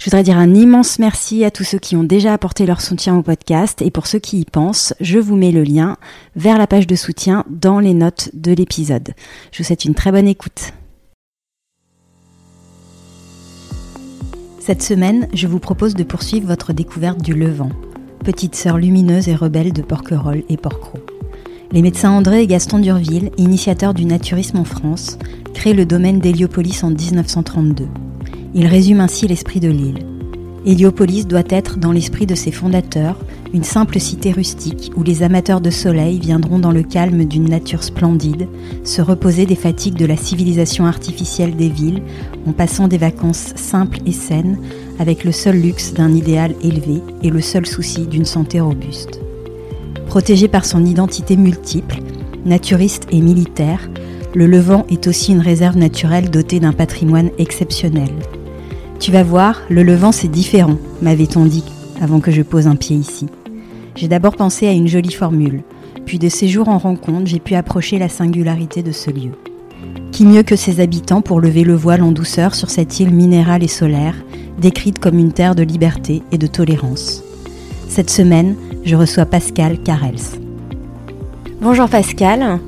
Je voudrais dire un immense merci à tous ceux qui ont déjà apporté leur soutien au podcast et pour ceux qui y pensent, je vous mets le lien vers la page de soutien dans les notes de l'épisode. Je vous souhaite une très bonne écoute. Cette semaine, je vous propose de poursuivre votre découverte du Levant, petite sœur lumineuse et rebelle de Porquerolles et Porquerolles. Les médecins André et Gaston Durville, initiateurs du naturisme en France, créent le domaine d'Héliopolis en 1932. Il résume ainsi l'esprit de l'île. Héliopolis doit être, dans l'esprit de ses fondateurs, une simple cité rustique où les amateurs de soleil viendront dans le calme d'une nature splendide, se reposer des fatigues de la civilisation artificielle des villes, en passant des vacances simples et saines, avec le seul luxe d'un idéal élevé et le seul souci d'une santé robuste. Protégé par son identité multiple, naturiste et militaire, le Levant est aussi une réserve naturelle dotée d'un patrimoine exceptionnel. Tu vas voir, le Levant c'est différent, m'avait-on dit avant que je pose un pied ici. J'ai d'abord pensé à une jolie formule, puis de séjour en rencontre, j'ai pu approcher la singularité de ce lieu. Qui mieux que ses habitants pour lever le voile en douceur sur cette île minérale et solaire, décrite comme une terre de liberté et de tolérance. Cette semaine, je reçois Pascal Carels. Bonjour Pascal.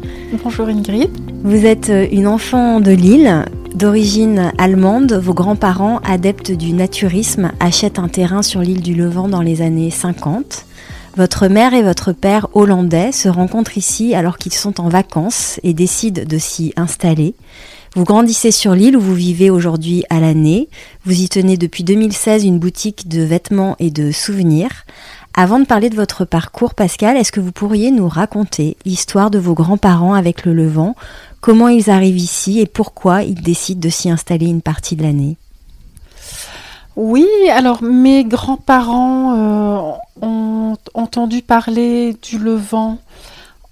Bonjour Ingrid. Vous êtes une enfant de Lille, D'origine allemande, vos grands-parents, adeptes du naturisme, achètent un terrain sur l'île du Levant dans les années 50. Votre mère et votre père hollandais se rencontrent ici alors qu'ils sont en vacances et décident de s'y installer. Vous grandissez sur l'île où vous vivez aujourd'hui à l'année. Vous y tenez depuis 2016 une boutique de vêtements et de souvenirs. Avant de parler de votre parcours, Pascal, est-ce que vous pourriez nous raconter l'histoire de vos grands-parents avec le Levant? Comment ils arrivent ici et pourquoi ils décident de s'y installer une partie de l'année? Oui, alors mes grands-parents euh, ont entendu parler du Levant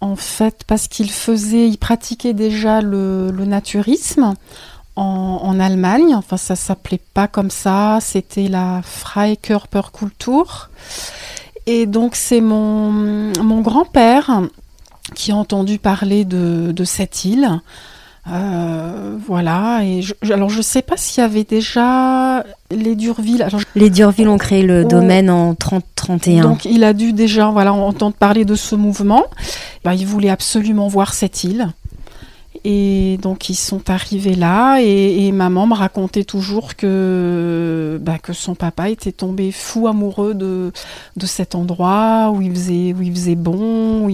en fait parce qu'ils faisaient, ils pratiquaient déjà le, naturisme en, Allemagne. Enfin, ça s'appelait pas comme ça, c'était la Freikörperkultur. Et donc c'est mon, mon grand-père qui a entendu parler de, cette île. Euh, voilà, et je, alors je sais pas s'il y avait déjà les Durville. les Durville ont créé le domaine en 30-31. Donc il a dû déjà voilà, entendre parler de ce mouvement. Bah, il voulait absolument voir cette île. Et donc ils sont arrivés là et, maman me racontait toujours que, bah, que son papa était tombé fou amoureux de, de cet endroit où il faisait, où il faisait bon, où,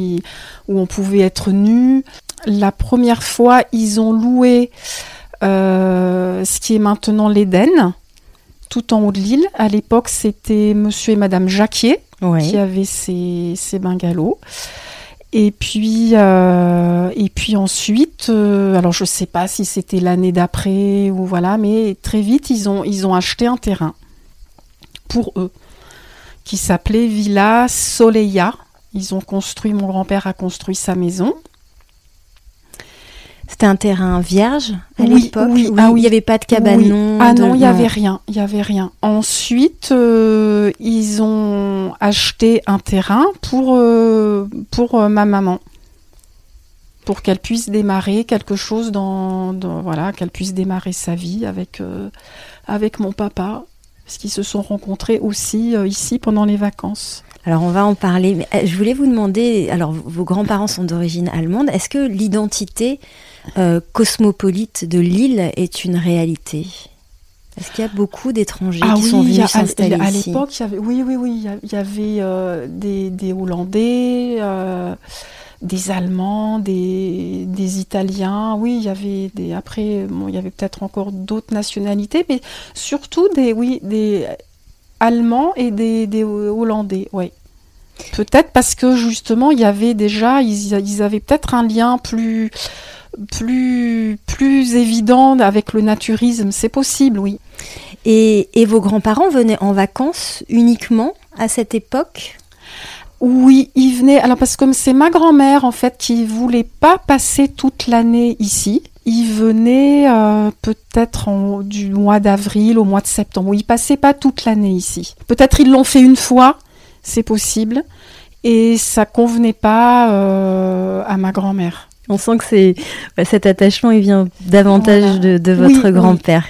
où on pouvait être nu. La première fois, ils ont loué euh, ce qui est maintenant l'Éden, tout en haut de l'île. À l'époque, c'était monsieur et madame Jacquier qui avaient ces, ces bungalows. Et puis, euh, et puis ensuite, euh, alors je ne sais pas si c'était l'année d'après ou voilà, mais très vite, ils ont, ils ont acheté un terrain pour eux qui s'appelait Villa Soleia. Ils ont construit, mon grand-père a construit sa maison. C'était un terrain vierge à l'époque oui, ah oui, il n'y avait pas de cabanon. Ah non, il n'y avait rien. Il y avait rien. Ensuite, euh, ils ont acheté un terrain pour, euh, pour euh, ma maman. Pour qu'elle puisse démarrer quelque chose dans, voilà, qu'elle puisse démarrer sa vie avec, avec mon papa. Parce qu'ils se sont rencontrés aussi ici pendant les vacances. Alors on va en parler. Mais je voulais vous demander, alors vos grands-parents sont d'origine allemande, est-ce que l'identité euh, cosmopolite de l'île est une réalité est-ce qu'il y a beaucoup d'étrangers ah qui sont venus s'installer ici À l'époque, oui, oui, oui, il y avait euh, des, Hollandais, euh, des Allemands, des, Italiens. Oui, il y avait des. Après, il y avait peut-être encore d'autres nationalités, mais surtout des, oui, des Allemands et des, Hollandais. Oui. Peut-être parce que justement, il y avait déjà, ils avaient peut-être un lien plus plus, plus évident avec le naturisme. C'est possible, oui. Et, et vos grands-parents venaient en vacances uniquement à cette époque? Oui, ils venaient. Alors parce que comme c'est ma grand-mère en fait qui voulait pas passer toute l'année ici, ils venaient euh, peut-être du mois d'avril au mois de septembre. Ils passaient pas toute l'année ici. Peut-être ils l'ont fait une fois, c'est possible, et ça convenait pas euh, à ma grand-mère. On sent que c'est bah, cet attachement, il vient davantage de, votre oui. grand-père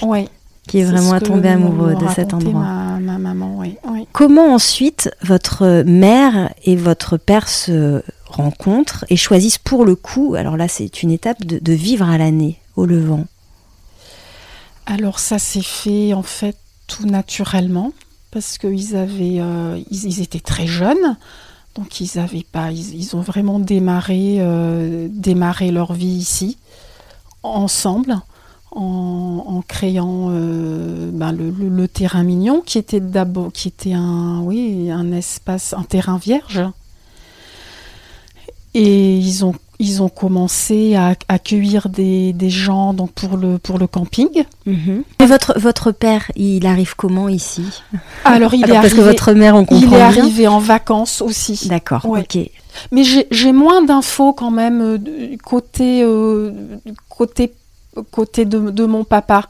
qui est vraiment tombé amoureux de cet endroit. Ma, ma maman, oui. oui. Comment ensuite votre mère et votre père se rencontrent et choisissent pour le coup, alors là c'est une étape de, de vivre à l'année au Levant? Alors ça s'est fait en fait tout naturellement parce qu'ils avaient, euh, ils, ils étaient très jeunes, donc ils avaient pas, ils, ont vraiment démarré, euh, démarré leur vie ici ensemble en, créant euh, ben, le, le- le terrain mignon qui était d'abord, qui était un, oui, un espace, un terrain vierge. Et ils ont, ils ont commencé à accueillir des, des gens donc pour le, pour le camping. Et votre, votre père, il arrive comment ici? Alors il Alors, est Parce que arrivé, votre mère, on il comprend est bien. arrivé en vacances aussi. D'accord, Ouais. ok. Mais j'ai j'ai moins d'infos quand même euh, côté euh, côté côté de, de mon papa.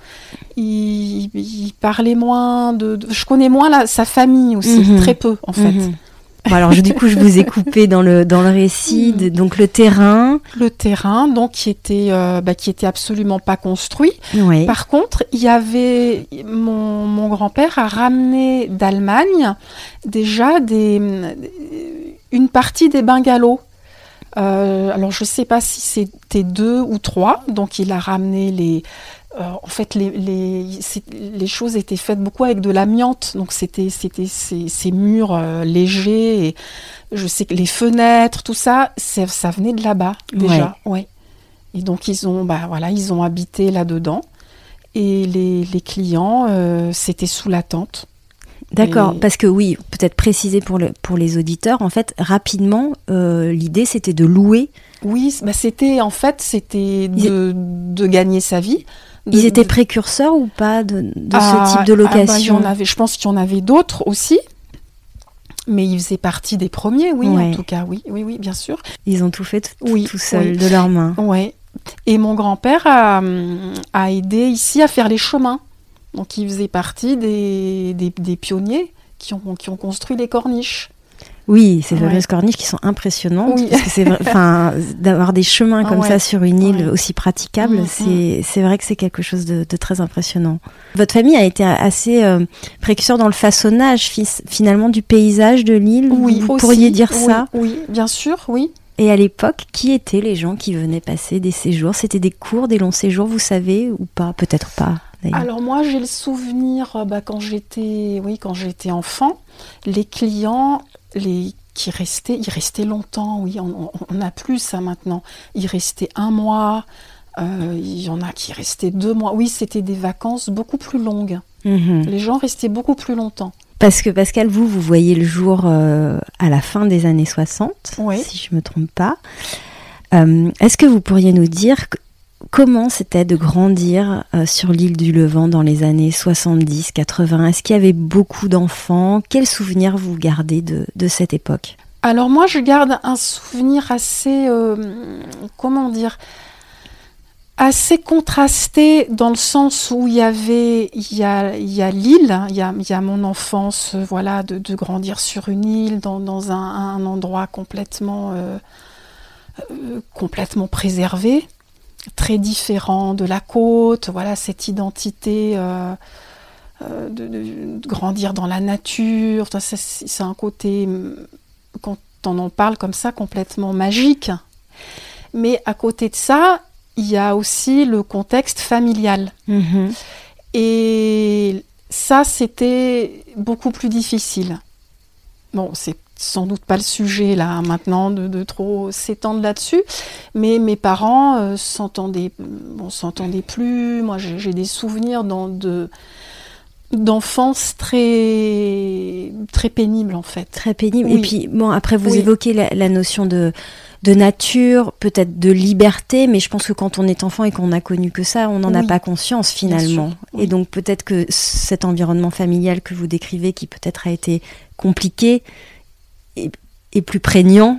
Il, il parlait moins de, de- je connais moins la, sa famille aussi, Mhm. très peu en fait. Mhm. Bon, alors du coup, je vous ai coupé dans le, dans le récit, de- donc le terrain. Le terrain donc qui était euh, bah, qui était absolument pas construit. Oui. Par contre, il y avait mon, mon grand-père a ramené d'Allemagne déjà des une partie des bungalows. Euh, alors je sais pas si c'était deux ou trois, donc il a ramené les. Euh, en fait, les, les, les choses étaient faites beaucoup avec de l'amiante, donc c'était c'était ces, ces murs euh, légers et je sais que les fenêtres, tout ça, ça venait de là-bas déjà. Ouais. Et donc ils ont bah voilà, ils ont habité là-dedans et les, les clients euh, c'était sous la tente. D'accord, Et- parce que oui, peut-être préciser pour, le, pour les auditeurs, en fait, rapidement, euh, l'idée c'était de louer. Oui, bah c'était en fait c'était de, de gagner sa vie. De- Ils étaient précurseurs ou pas de, de Ah, ce type de ah bah, y location? en avait, je pense qu'il y en avait d'autres aussi. Mais ils faisaient partie des premiers, oui, Ouais. en tout cas, oui, oui, oui, bien sûr. Ils ont tout fait t- Oui, tout seuls, oui. de leurs mains. Et mon grand-père a, a aidé ici à faire les chemins. Donc il faisait partie des, des, des pionniers qui ont, qui ont construit les corniches. Oui, ces Ouais. fameuses corniches qui sont impressionnantes. Oui. Parce que c'est enfin, d'avoir des chemins Ah comme ouais. ça sur une île Ouais. aussi praticable, c'est c'est vrai que c'est quelque chose de, de très impressionnant. Votre famille a été assez euh, précurseur dans le façonnage finalement du paysage de l'île? Oui, vous aussi. pourriez dire Oui, ça? Oui, bien sûr, oui. Et à l'époque, qui étaient les gens qui venaient passer des séjours? C'était des courts, des longs séjours, vous savez ou pas? Peut-être pas. Alors moi j'ai le souvenir euh, bah, quand j'étais oui quand j'étais enfant les clients les qui restaient ils restaient longtemps oui on, on- on a plus ça maintenant ils restaient un mois euh, il y en a qui restaient deux mois oui c'était des vacances beaucoup plus longues Mhm. les gens restaient beaucoup plus longtemps Parce que Pascal, vous, vous voyez le jour euh, à la fin des années 60, Oui. si je me trompe pas. Euh, Est-ce que vous pourriez nous dire comment c'était de grandir euh, sur l'île du Levant dans les années 70, 80 Est-ce qu'il y avait beaucoup d'enfants? Quels souvenirs vous gardez de, cette époque? Alors moi, je garde un souvenir assez, euh, comment dire, assez contrasté dans le sens où il y avait, il y a, l'île, hein, il y a, mon enfance, euh, voilà, de, grandir sur une île, dans, un, endroit complètement, complètement préservé, très différent de la côte, voilà, cette identité. euh, euh, de, grandir dans la nature, c'est un côté hum, quand on en parle comme ça, complètement magique. Mais à côté de ça, il y a aussi le contexte familial. Mhm. Et ça, c'était beaucoup plus difficile. Bon, c'est sans doute pas le sujet là maintenant de, de trop s'étendre là-dessus, mais mes parents euh, s'entendaient, bon, s'entendaient plus. Moi, j'ai des souvenirs dans de d'enfance très très pénible en fait. Très pénible. Oui. Et puis, bon, après, vous Oui. évoquez la, la notion de, de nature, peut-être de liberté, mais je pense que quand on est enfant et qu'on n'a connu que ça, on n'en a pas conscience finalement. Et donc, peut-être que cet environnement familial que vous décrivez, qui peut-être a été compliqué, est, est plus prégnant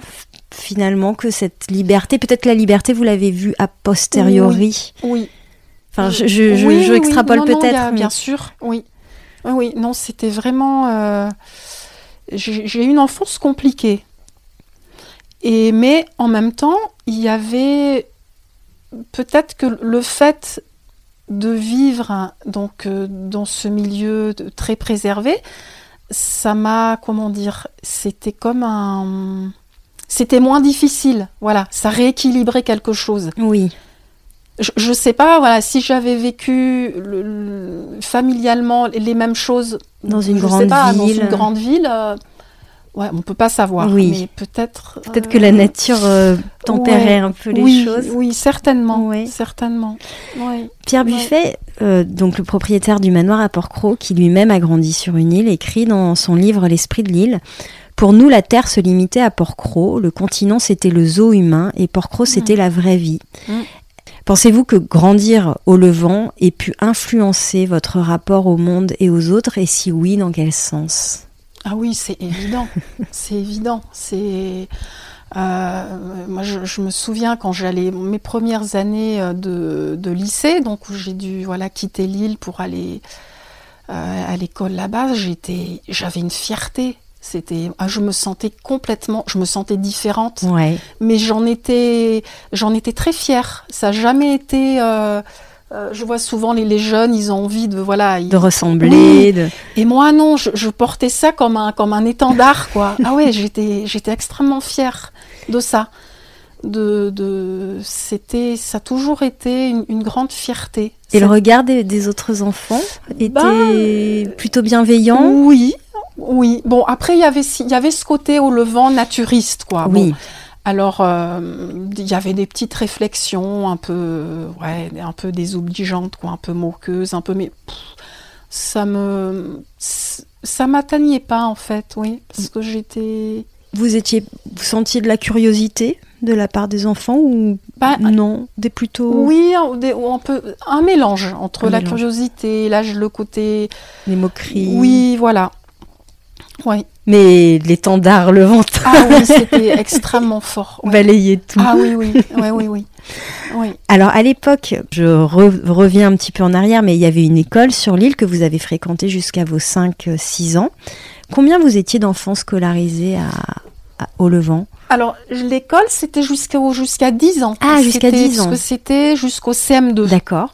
finalement que cette liberté. Peut-être que la liberté, vous l'avez vue a posteriori. Oui. Enfin, je, je, je- Oui, je extrapole peut-être. mais- Bien sûr, oui. Oui, non, c'était vraiment. euh, J'ai eu une enfance compliquée. Et, mais en même temps, il y avait peut-être que le fait de vivre hein, donc euh, dans ce milieu de- très préservé, ça m'a comment dire, c'était comme un, c'était moins difficile. Voilà, ça rééquilibrait quelque chose Oui. je, je sais pas, voilà, si j'avais vécu le- le- familialement les mêmes choses Dans une je grande sais pas, dans ville. une grande ville, euh, ouais, on peut pas savoir. Oui. Mais peut-être. Peut-être euh, que la nature euh, tempérait ouais, un peu les oui, choses. Oui, certainement, Ouais. certainement. Pierre. Buffet, euh, donc le propriétaire du manoir à Porquerolles, qui lui-même a grandi sur une île, écrit dans son livre L'esprit de l'île. Pour nous, la Terre se limitait à Porquerolles, le continent c'était le zoo humain et Porquerolles c'était la vraie vie. Mm. Pensez-vous que grandir au Levant ait pu influencer votre rapport au monde et aux autres et si oui, dans quel sens? Ah oui, c'est évident. c'est évident. C'est. euh, moi, je, je me souviens quand j'allais mes premières années euh, de, de lycée, donc où j'ai dû voilà quitter l'île pour aller euh, à l'école là-bas. J'étais, j'avais une fierté. C'était, ah, je me sentais complètement, je me sentais différente, Ouais. mais j'en étais, j'en étais très fière. Ça n'a jamais été. euh, euh, je vois souvent les, les jeunes, ils ont envie de voilà, ils- De ressembler, de... et moi non, je, je portais ça comme un comme un étendard quoi. Ah ouais, j'étais j'étais extrêmement fière de ça. De, de c'était ça a toujours été une, une grande fierté. Et le regard des, des autres enfants était Bah, plutôt bienveillant? Oui, oui. Bon après il y avait si- il y avait ce côté au levant naturiste quoi. Oui. Bon, alors euh, il y avait des petites réflexions un peu ouais un peu désobligeantes quoi, un peu moqueuses, un peu mais pff, ça me ça m'atteignait pas en fait, oui, parce que j'étais Vous étiez, vous sentiez de la curiosité de la part des enfants ou bah, non, des plutôt oui, un, des- ou un peu un mélange entre Un la mélange. curiosité, là le côté des moqueries. oui, voilà. Oui. Mais l'étendard, le ventre, Ah oui, c'était extrêmement fort. ouais. balayait tout. Ah oui, oui, oui, oui, oui. oui. Alors à l'époque, je re- reviens un petit peu en arrière, mais il y avait une école sur l'île que vous avez fréquentée jusqu'à vos 5-6 ans. Combien vous étiez d'enfants scolarisés à, à- au Levant? Alors, l'école, c'était jusqu'à jusqu'à 10 ans. Ah, jusqu'à C'était- 10 ans. Parce que c'était jusqu'au CM2. D'accord.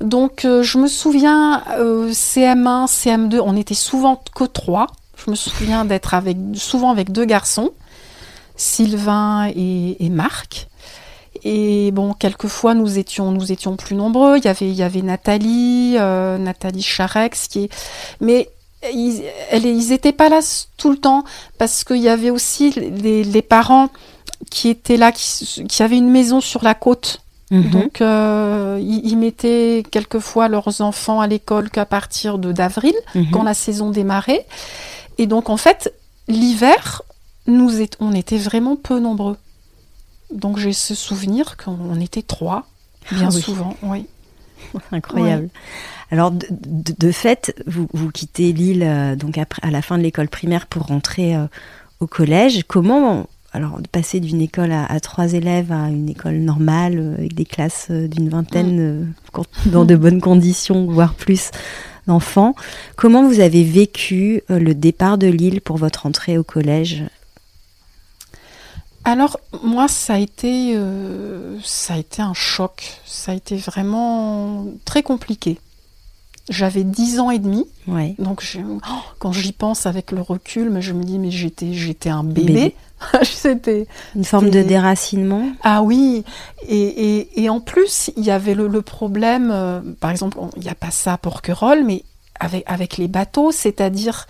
Donc, euh, je me souviens, euh, CM1, CM2, on était souvent que trois. Je me souviens d'être avec, souvent avec deux garçons, Sylvain et, et Marc. Et bon, quelquefois, nous étions, nous étions plus nombreux. Il y avait, il y avait Nathalie, euh, Nathalie Charex, qui est... Mais ils, elle, ils étaient pas là tout le temps, parce qu'il y avait aussi les, les parents qui étaient là, qui, qui avaient une maison sur la côte. Mhm. Donc, euh, ils, ils mettaient quelquefois leurs enfants à l'école qu'à partir de d'avril, Mhm. quand la saison démarrait. Et donc, en fait, l'hiver, nous on était vraiment peu nombreux. Donc, j'ai ce souvenir qu'on était trois, bien Ah oui. souvent. Oui. Incroyable. Alors, de, de- de fait, vous, vous quittez l'île euh, donc après, à la fin de l'école primaire pour rentrer euh, au collège. Comment, alors, de passer d'une école à, à trois élèves à une école normale euh, avec des classes d'une vingtaine, quand- dans de bonnes conditions, voire plus d'enfants, comment vous avez vécu euh, le départ de l'île pour votre entrée au collège? Alors, moi, ça a été, euh, ça a été un choc. Ça a été vraiment très compliqué. J'avais 10 ans et demi. Ouais. Donc je- oh, quand j'y pense avec le recul, mais je me dis mais j'étais j'étais un bébé. Bébé. C'était Une forme de déracinement ah oui et, et, et en plus il y avait le, le problème euh, par exemple il n'y a pas ça à Porquerolles mais avec avec les bateaux c'est-à-dire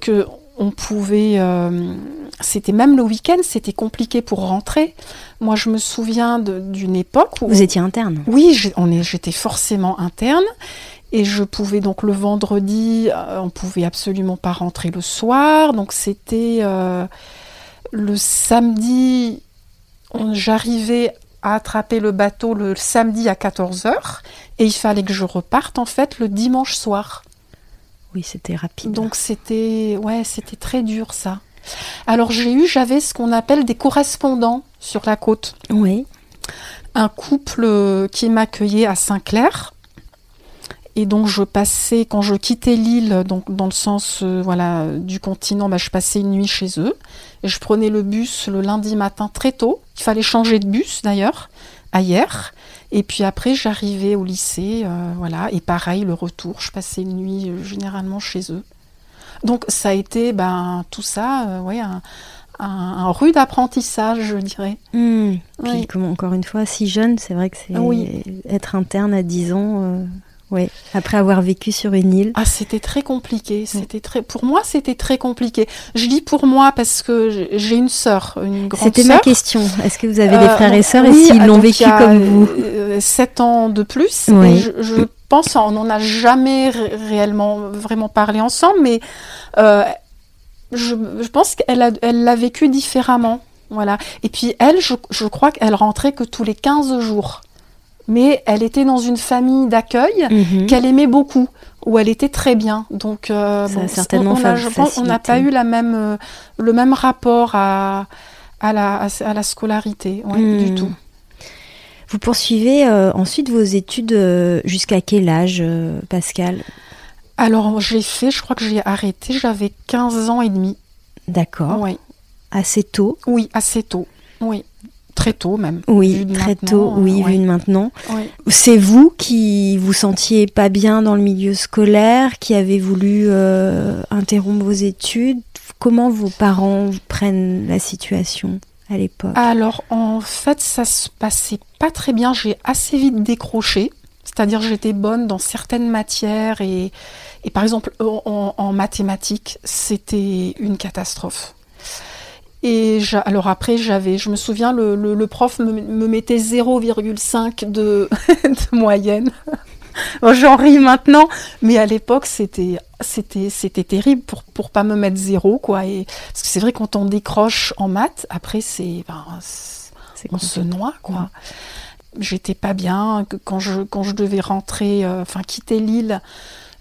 que on pouvait euh, c'était même le week-end c'était compliqué pour rentrer. Moi je me souviens d'une époque où Vous étiez interne oui, j'étais forcément interne. Et je pouvais donc le vendredi, euh, on pouvait absolument pas rentrer le soir. Donc c'était euh, le samedi, j'arrivais à attraper le bateau le samedi à 14h et il fallait que je reparte en fait le dimanche soir. Oui, c'était rapide. Donc c'était ouais, c'était très dur ça. Alors j'ai eu, j'avais ce qu'on appelle des correspondants sur la côte. oui. Un couple euh, qui m'accueillait à Saint-Clair. Et donc je passais, quand je quittais l'île, donc dans le sens euh, voilà du continent, bah, je passais une nuit chez eux. Et je prenais le bus le lundi matin très tôt. Il fallait changer de bus d'ailleurs, hier. Et puis après j'arrivais au lycée, euh, voilà. Et pareil, le retour, je passais une nuit euh, généralement chez eux. Donc ça a été ben, tout ça, ouais, un, un- un rude apprentissage, je dirais. Hmm. Puis, Oui. comme encore une fois, si jeune, c'est vrai que c'est Oui. être interne à 10 ans. Euh, ouais. Après avoir vécu sur une île. Ah, c'était très compliqué. C'était très, pour moi, c'était très compliqué. Je dis pour moi parce que j'ai- une sœur, une grande C'était ma question. Est-ce que vous avez des Euh, frères et sœurs oui, et s'ils l'ont vécu comme vous euh, Sept ans de plus. Oui. Et je, je pense, on n'en a jamais ré- réellement vraiment parlé ensemble, mais euh, je, je pense qu'elle elle l'a vécu différemment. Voilà. Et puis elle, je, je crois qu'elle rentrait que tous les 15 jours. Mais elle était dans une famille d'accueil Mhm. qu'elle aimait beaucoup, où elle était très bien. Donc, euh, Ça a bon, certainement on, on a, je pense, on n'a pas eu la même, euh, le même rapport à, à, la, à, à la scolarité, ouais, Hmm. du tout. Vous poursuivez euh, ensuite vos études jusqu'à quel âge, Pascal? Alors, j'ai fait, je crois que j'ai arrêté, j'avais 15 ans et demi. D'accord. Oui, Assez tôt? oui, assez tôt. Oui, très tôt même. Oui, très tôt. Oui, euh, vu ouais. de maintenant. C'est vous qui vous sentiez pas bien dans le milieu scolaire, qui avez voulu euh, interrompre vos études? Comment vos parents prennent la situation à l'époque? Alors, en fait, ça se passait pas très bien. J'ai assez vite décroché. C'est-à-dire, j'étais bonne dans certaines matières et, et par exemple, en mathématiques, c'était une catastrophe. Et alors après, j'avais, je me souviens, le, le- le prof me, me mettait 0,5 de, de moyenne. Bon, J'en ris maintenant, mais à l'époque, c'était, c'était, c'était terrible pour, pour pas me mettre zéro, quoi. Et, parce que c'est vrai, quand on décroche en maths, après, c'est, ben, on se noie, quoi. J'étais pas bien quand je, quand je devais rentrer, euh, enfin, quitter l'île.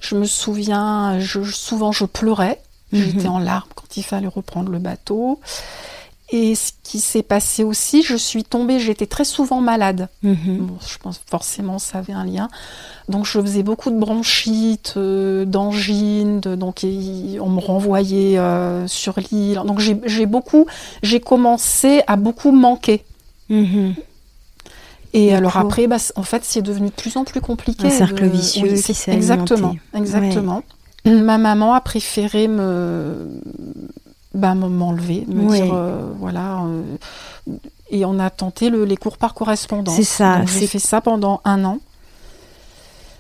Je me souviens, je, souvent, je pleurais. J'étais Mhm. en larmes quand il fallait reprendre le bateau. Et ce qui s'est passé aussi, je suis tombée, j'étais très souvent malade. Mhm. Bon, je pense forcément ça avait un lien. Donc je faisais beaucoup de bronchites, euh, d'angines, donc on me renvoyait euh, sur l'île. Donc j'ai beaucoup, j'ai commencé à beaucoup manquer. Mhm. Et alors après, bah, en fait, c'est devenu de plus en plus compliqué. Un cercle de- vicieux oui, qui c'est- s'est Exactement, alimenté. exactement. Ma maman a préféré me, bah, me- m'enlever, me dire euh, voilà. euh, et on a tenté le- les cours par correspondance. C'est ça, J'ai fait ça pendant un an.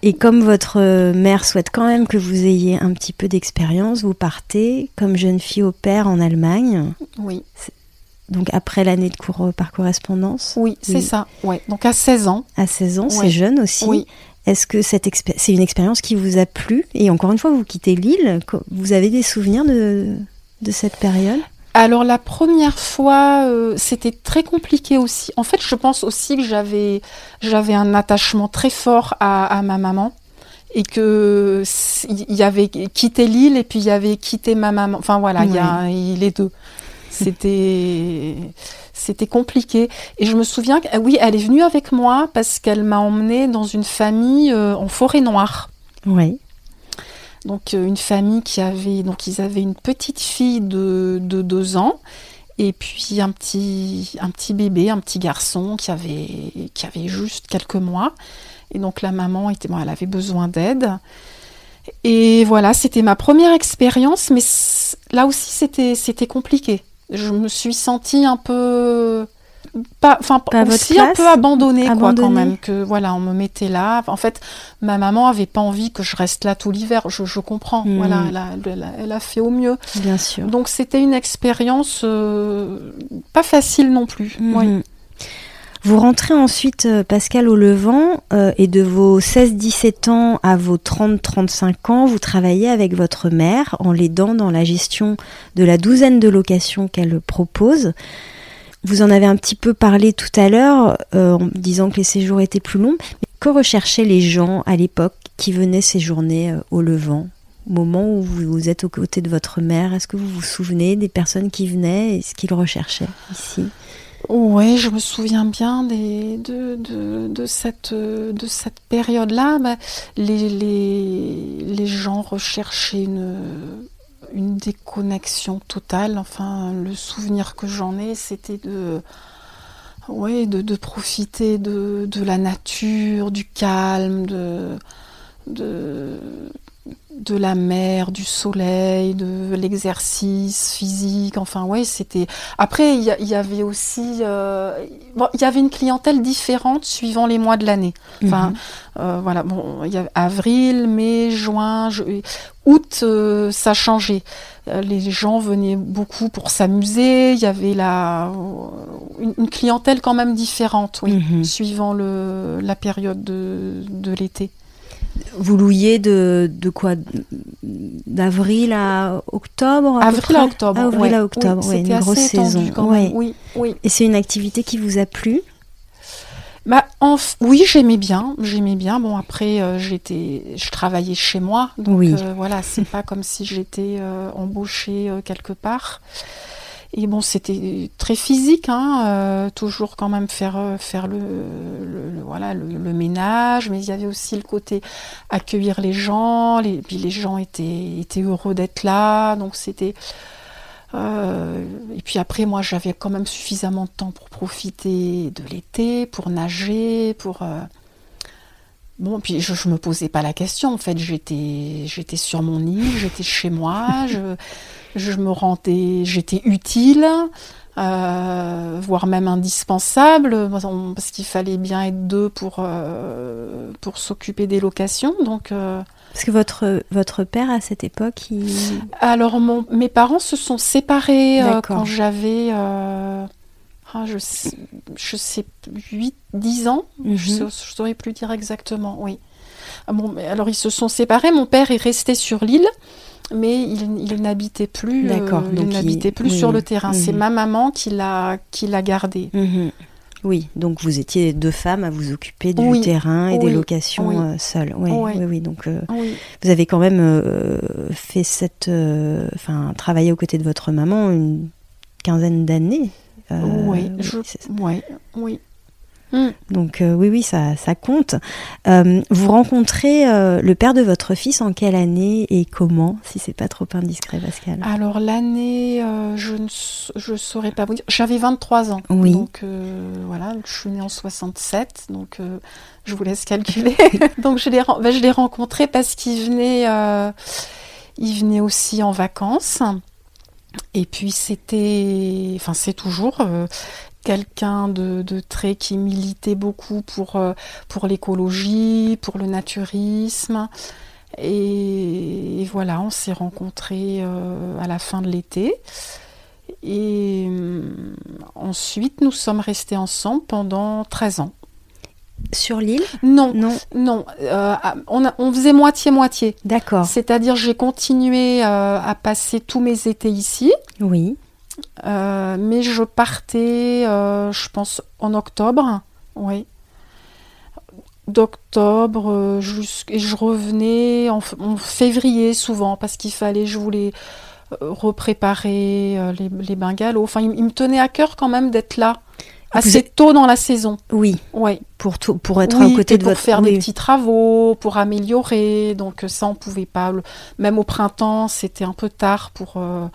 Et comme votre mère souhaite quand même que vous ayez un petit peu d'expérience, vous partez comme jeune fille au père en Allemagne, Oui, donc après l'année de cours euh, par correspondance, oui, c'est Oui. ça. Ouais. Donc à 16 ans. à 16 ans, c'est jeune aussi. Oui. Est-ce que expé- c'est une expérience qui vous a plu? Et encore une fois, vous quittez l'île, vous avez des souvenirs de, de cette période? Alors la première fois, euh, c'était très compliqué aussi. En fait, je pense aussi que j'avais j'avais un attachement très fort à, à ma maman et que il y avait quitté l'île et puis il y avait quitté ma maman. Enfin voilà, il y a les deux. C'était c'était compliqué et je me souviens que ah oui, elle est venue avec moi parce qu'elle m'a emmenée dans une famille euh, en forêt noire. Oui. Donc euh, une famille qui avait donc ils avaient une petite fille de, de deux ans et puis un petit un petit bébé, un petit garçon qui avait qui avait juste quelques mois. Et donc la maman était bon, elle avait besoin d'aide. Et voilà, c'était ma première expérience, mais là aussi c'était c'était compliqué. Je me suis sentie un peu pas enfin aussi un peu abandonnée, quoi quand même que voilà on me mettait là en fait ma maman avait pas envie que je reste là tout l'hiver je, je comprends Hmm. voilà elle a, elle a- elle a fait au mieux Bien sûr. donc c'était une expérience euh, pas facile non plus oui. Vous rentrez ensuite, euh, Pascal, au Levant, euh, et de vos 16-17 ans à vos 30-35 ans, vous travaillez avec votre mère en l'aidant dans la gestion de la douzaine de locations qu'elle propose. Vous en avez un petit peu parlé tout à l'heure euh, en disant que les séjours étaient plus longs. Mais que recherchaient les gens à l'époque qui venaient séjourner au Levant? Au moment où vous êtes aux côtés de votre mère, est-ce que vous vous souvenez des personnes qui venaient et ce qu'ils recherchaient ici? Oui, je me souviens bien des, de, de, de cette, de cette période-là. Bah, les, les, les, gens recherchaient une, une déconnexion totale. Enfin, le souvenir que j'en ai, c'était de, ouais, de, de, profiter de, de la nature, du calme, de, de, de la mer, du soleil, de l'exercice physique. Enfin, ouais, c'était. Après, il y, avait aussi, euh, il y avait une clientèle différente suivant les mois de l'année. Enfin, mhm. euh, voilà. Bon, il y avait avril, mai, juin, août, euh, ça changeait. Les gens venaient beaucoup pour s'amuser. Il y avait la une, clientèle quand même différente, oui, mhm. suivant le, la période de, de l'été. Vous louiez de, de quoi? D'avril à octobre Avril à octobre. avril à octobre, oui, une grosse saison. Oui, oui. Et c'est une activité qui vous a plu? Bah, oui, j'aimais bien, j'aimais bien. Bon, après, euh, j'étais, je travaillais chez moi, donc oui. euh, voilà, c'est pas comme si j'étais euh, embauchée euh, quelque part. Et bon, c'était très physique, hein, euh, toujours quand même faire euh, faire le, le, voilà le, ménage, mais il y avait aussi le côté accueillir les gens. Les, puis les gens étaient étaient heureux d'être là, donc c'était. Euh, et puis après, moi, j'avais quand même suffisamment de temps pour profiter de l'été, pour nager, pour euh, Bon, puis je, je me posais pas la question. En fait, j'étais, j'étais sur mon île, j'étais chez moi, je, je me rendais, j'étais utile, euh, voire même indispensable, parce qu'il fallait bien être deux pour euh, pour s'occuper des locations. Donc euh, parce que votre votre père à cette époque, il... alors mon, mes parents se sont séparés quand j'avais ah, je, sais, je sais 8, 10 ans, je ne mhm. saurais plus dire exactement, oui. Ah, bon, alors ils se sont séparés, mon père est resté sur l'île, mais il, n'habitait plus, euh, il n'habitait plus sur le terrain. C'est mhm. ma maman qui l'a, qui l'a gardé. Mhm. Oui, donc vous étiez deux femmes à vous occuper du terrain et des locations euh, seules. Oui, oui, oui, Donc euh, vous avez quand même fait cette, enfin, travaillé aux côtés de votre maman une quinzaine d'années. Euh, oui, oui, oui. Hmm. Donc euh, oui, oui, ça, ça compte. Euh, vous rencontrez le père de votre fils en quelle année et comment, si c'est pas trop indiscret, Pascal? Alors l'année, je ne je saurais pas vous dire. J'avais 23 ans. Oui. Donc voilà, je suis née en 67, donc je vous laisse calculer. donc je l'ai ben, je l'ai rencontré parce qu'il venait, il venait aussi en vacances. Et puis c'était, enfin c'est toujours euh, quelqu'un de, de, très qui militait beaucoup pour, euh, l'écologie, pour le naturisme. Et, voilà, on s'est rencontrés euh, à la fin de l'été. Et ensuite, nous sommes restés ensemble pendant 13 ans. Sur l'île Non, non, non. Euh, on, faisait moitié-moitié. D'accord. C'est-à-dire j'ai continué euh, à passer tous mes étés ici. Oui. Euh, mais je partais, je pense, en octobre. Oui. D'octobre et je revenais en, février souvent parce qu'il fallait, je voulais repréparer les, les bungalows. Enfin, il, me tenait à cœur quand même d'être là assez tôt dans la saison. Oui. Ouais. Pour tout, pour être à côté de pour votre faire des petits travaux, pour améliorer. Donc ça, on pouvait pas. Même au printemps, c'était un peu tard pour euh,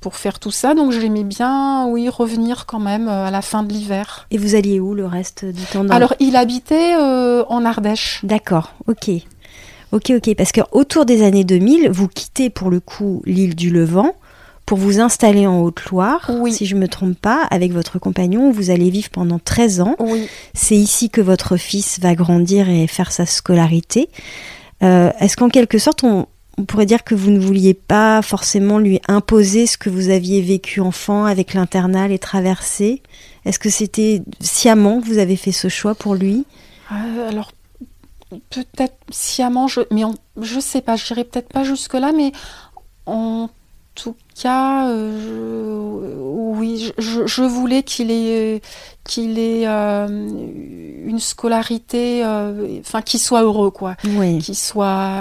pour faire tout ça. Donc j'aimais bien, oui, revenir quand même euh, à la fin de l'hiver. Et vous alliez où le reste du temps Alors il habitait euh, en Ardèche. D'accord. Ok. Ok, ok. Parce que autour des années 2000, vous quittez pour le coup l'île du Levant pour vous installer en Haute-Loire, si je ne me trompe pas, avec votre compagnon. Vous allez vivre pendant 13 ans. C'est ici que votre fils va grandir et faire sa scolarité. Euh, est-ce qu'en quelque sorte, on, on pourrait dire que vous ne vouliez pas forcément lui imposer ce que vous aviez vécu enfant avec l'internat, les traversées? Est-ce que c'était sciemment que vous avez fait ce choix pour lui? Euh, Alors, peut-être sciemment, je, mais je sais pas, je dirais peut-être pas jusque-là, mais en tout cas, euh, oui, je, voulais qu'il ait, qu'il ait euh, une scolarité, enfin, qu'il soit heureux, quoi. Oui. Qu'il soit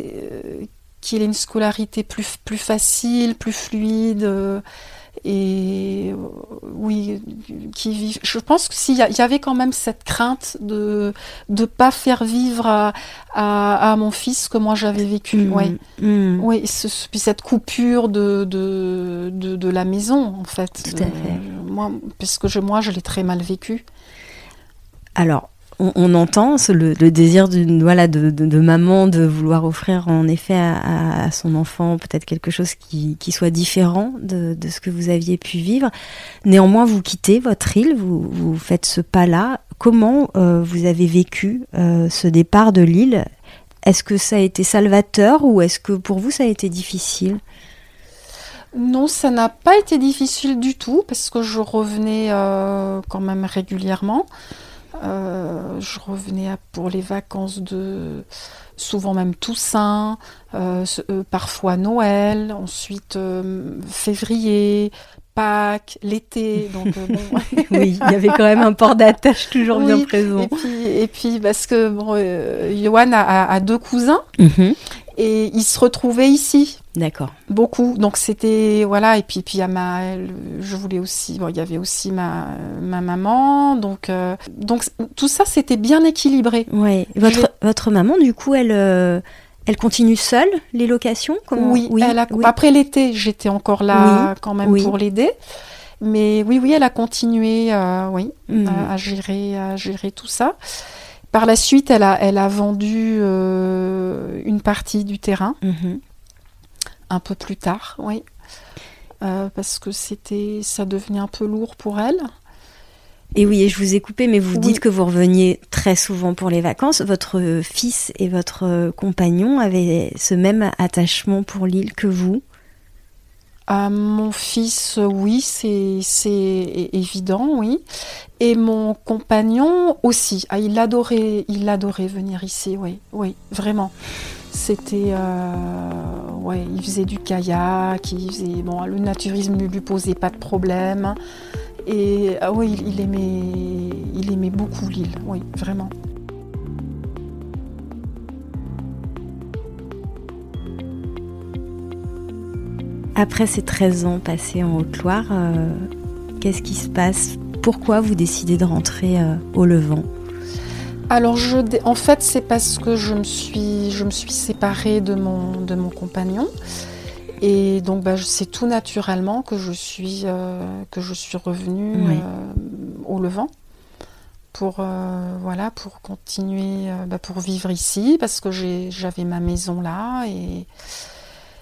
euh, qu'il ait une scolarité plus, plus facile, plus fluide. Euh, et euh, oui, qui vivent. Je pense que s'il y, y, avait quand même cette crainte de ne pas faire vivre à, à, mon fils ce que moi j'avais vécu. Mmh. Ouais. Mmh. Oui, puis cette coupure de, de, de, la maison, en fait. Tout à fait. moi, parce que je, moi, je l'ai très mal vécu. Alors, on, entend le, désir d'une voilà de, maman de vouloir offrir en effet à, son enfant peut-être quelque chose qui, soit différent de, ce que vous aviez pu vivre. Néanmoins, vous quittez votre île, vous, faites ce pas-là. Comment euh, vous avez vécu euh, ce départ de l'île? Est-ce que ça a été salvateur ou est-ce que pour vous ça a été difficile? Non, ça n'a pas été difficile du tout parce que je revenais euh, quand même régulièrement. Euh, je revenais pour les vacances de souvent même Toussaint, euh, euh, parfois Noël, ensuite février, Pâques, l'été. Donc oui, il y avait quand même un port d'attache toujours bien présent. Et puis, et puis parce que bon, Johan a, deux cousins. Mhm et ils se retrouvaient ici. D'accord. Beaucoup. Donc c'était voilà et puis puis à ma je voulais aussi bon il y avait aussi ma ma maman donc euh, donc tout ça c'était bien équilibré. Ouais. Votre votre maman du coup elle euh, elle continue seule les locations? Oui, elle a, après l'été j'étais encore là quand même pour l'aider. Mais oui, oui, elle a continué, euh, oui, mmh. à, gérer, à gérer tout ça. Par la suite, elle a, elle a vendu euh, une partie du terrain, mhm. Un peu plus tard, oui. Euh, parce que c'était, ça devenait un peu lourd pour elle. Et oui, et je vous ai coupé, mais vous dites que vous reveniez très souvent pour les vacances. Votre fils et votre compagnon avaient ce même attachement pour l'île que vous? À mon fils, oui, c'est évident, oui. Et mon compagnon aussi. Ah, il adorait, il adorait venir ici, oui, oui, vraiment. C'était, euh, ouais, il faisait du kayak, il faisait, bon, le naturisme ne lui posait pas de problème. Et ah oui, il aimait, il aimait beaucoup l'île, oui, vraiment. Après ces 13 ans passés en Haute-Loire, euh, qu'est-ce qui se passe? Pourquoi vous décidez de rentrer euh, au Levant? Alors, je, en fait, c'est parce que je me suis, je me suis séparée de mon, de mon compagnon. Et donc, bah, c'est tout naturellement que je suis, euh, que je suis revenue au Levant pour, voilà, pour continuer, bah, pour vivre ici, parce que j'avais ma maison là. Et...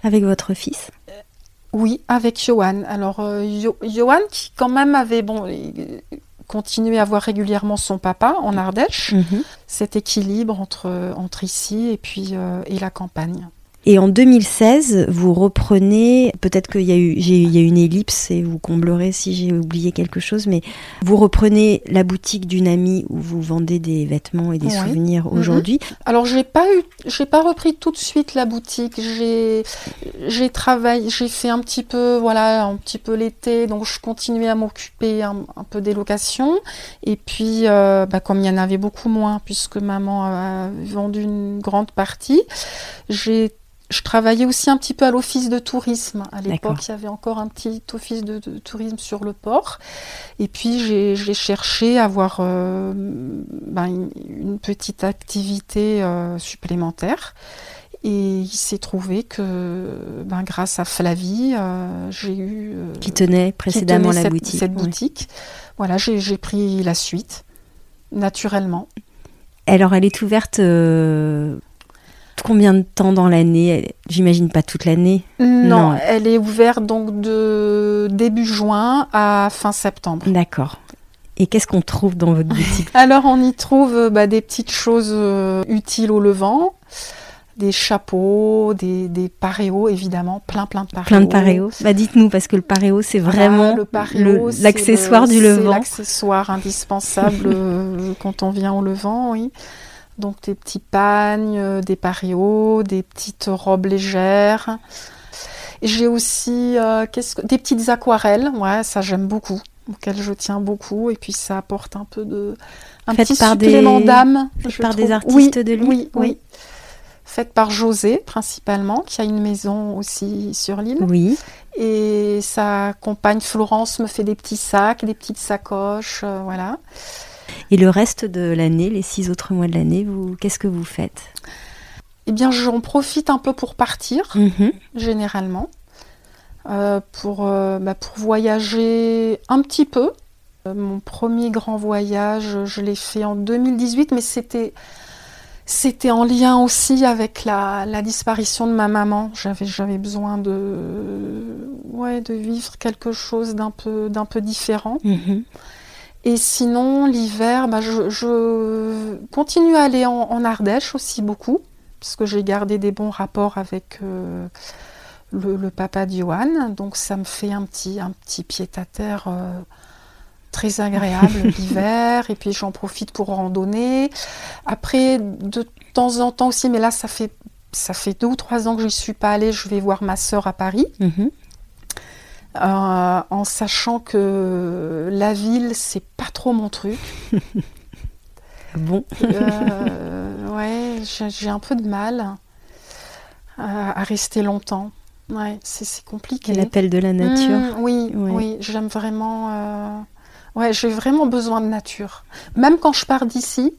Avec votre fils? Oui, avec Johan. Alors, euh, Johan, qui quand même avait bon, continué à voir régulièrement son papa en Ardèche, mhm. cet équilibre entre, entre ici et puis euh, et la campagne. Et en 2016, vous reprenez, peut-être qu'il y, a eu, il y a une ellipse et vous comblerez si j'ai oublié quelque chose, mais vous reprenez la boutique d'une amie où vous vendez des vêtements et des souvenirs mhm. aujourd'hui. Alors j'ai pas eu, j'ai pas repris tout de suite la boutique. J'ai, j'ai travaillé, j'ai fait un petit peu, voilà, un petit peu l'été, donc je continuais à m'occuper un, peu des locations. Et puis, euh, bah, comme il y en avait beaucoup moins, puisque maman a vendu une grande partie, j'ai je travaillais aussi un petit peu à l'office de tourisme. À l'époque, il y avait encore un petit office de, tourisme sur le port. Et puis, j'ai cherché à avoir euh, ben, une, petite activité euh, supplémentaire. Et il s'est trouvé que, ben, grâce à Flavie, euh, j'ai eu... qui tenait précédemment la cette, boutique. Cette boutique. Voilà, j'ai pris la suite, naturellement. Alors, elle est ouverte Combien de temps dans l'année? J'imagine pas toute l'année. Non, elle est ouverte donc de début juin à fin septembre. D'accord. Et qu'est-ce qu'on trouve dans votre boutique? Alors on y trouve bah, des petites choses euh, utiles au levant. des chapeaux, des, des paréos évidemment, plein plein de paréos. Plein de paréos. Bah dites-nous parce que le paréo c'est vraiment l'accessoire du levant. L'accessoire indispensable euh, quand on vient au levant, oui. Donc des petits pagnes, euh, des paréos, des petites robes légères. J'ai aussi euh, que... des petites aquarelles, ouais, ça j'aime beaucoup, auxquelles je tiens beaucoup, et puis ça apporte un peu de un petit supplément d'âme. Par des artistes de lui. Oui, oui, Faite par José principalement, qui a une maison aussi sur l'île. Oui. Et sa compagne Florence me fait des petits sacs, des petites sacoches, euh, voilà. Et le reste de l'année, les six autres mois de l'année, vous, qu'est-ce que vous faites? Eh bien, j'en profite un peu pour partir, mhm. généralement, euh, pour, euh, bah, pour voyager un petit peu. Euh, mon premier grand voyage, je l'ai fait en 2018, mais c'était c'était en lien aussi avec la, la disparition de ma maman. J'avais, j'avais besoin de, ouais, de vivre quelque chose d'un peu, d'un peu différent. Mhm. Et sinon, l'hiver, bah, je, continue à aller en, Ardèche aussi beaucoup, parce que j'ai gardé des bons rapports avec euh, le, papa d'Yohan. Donc ça me fait un petit, un petit pied-à-terre euh, très agréable l'hiver. Et puis j'en profite pour randonner. Après, de temps en temps aussi, mais là ça fait, ça fait deux ou trois ans que je n'y suis pas allée, je vais voir ma sœur à Paris. Mhm. Euh, en sachant que la ville, c'est pas trop mon truc. bon. Euh, ouais, j'ai un peu de mal à, rester longtemps. Ouais, c'est compliqué. L'appel de la nature. Mmh, oui, oui, j'aime vraiment. Euh, ouais, j'ai vraiment besoin de nature. Même quand je pars d'ici,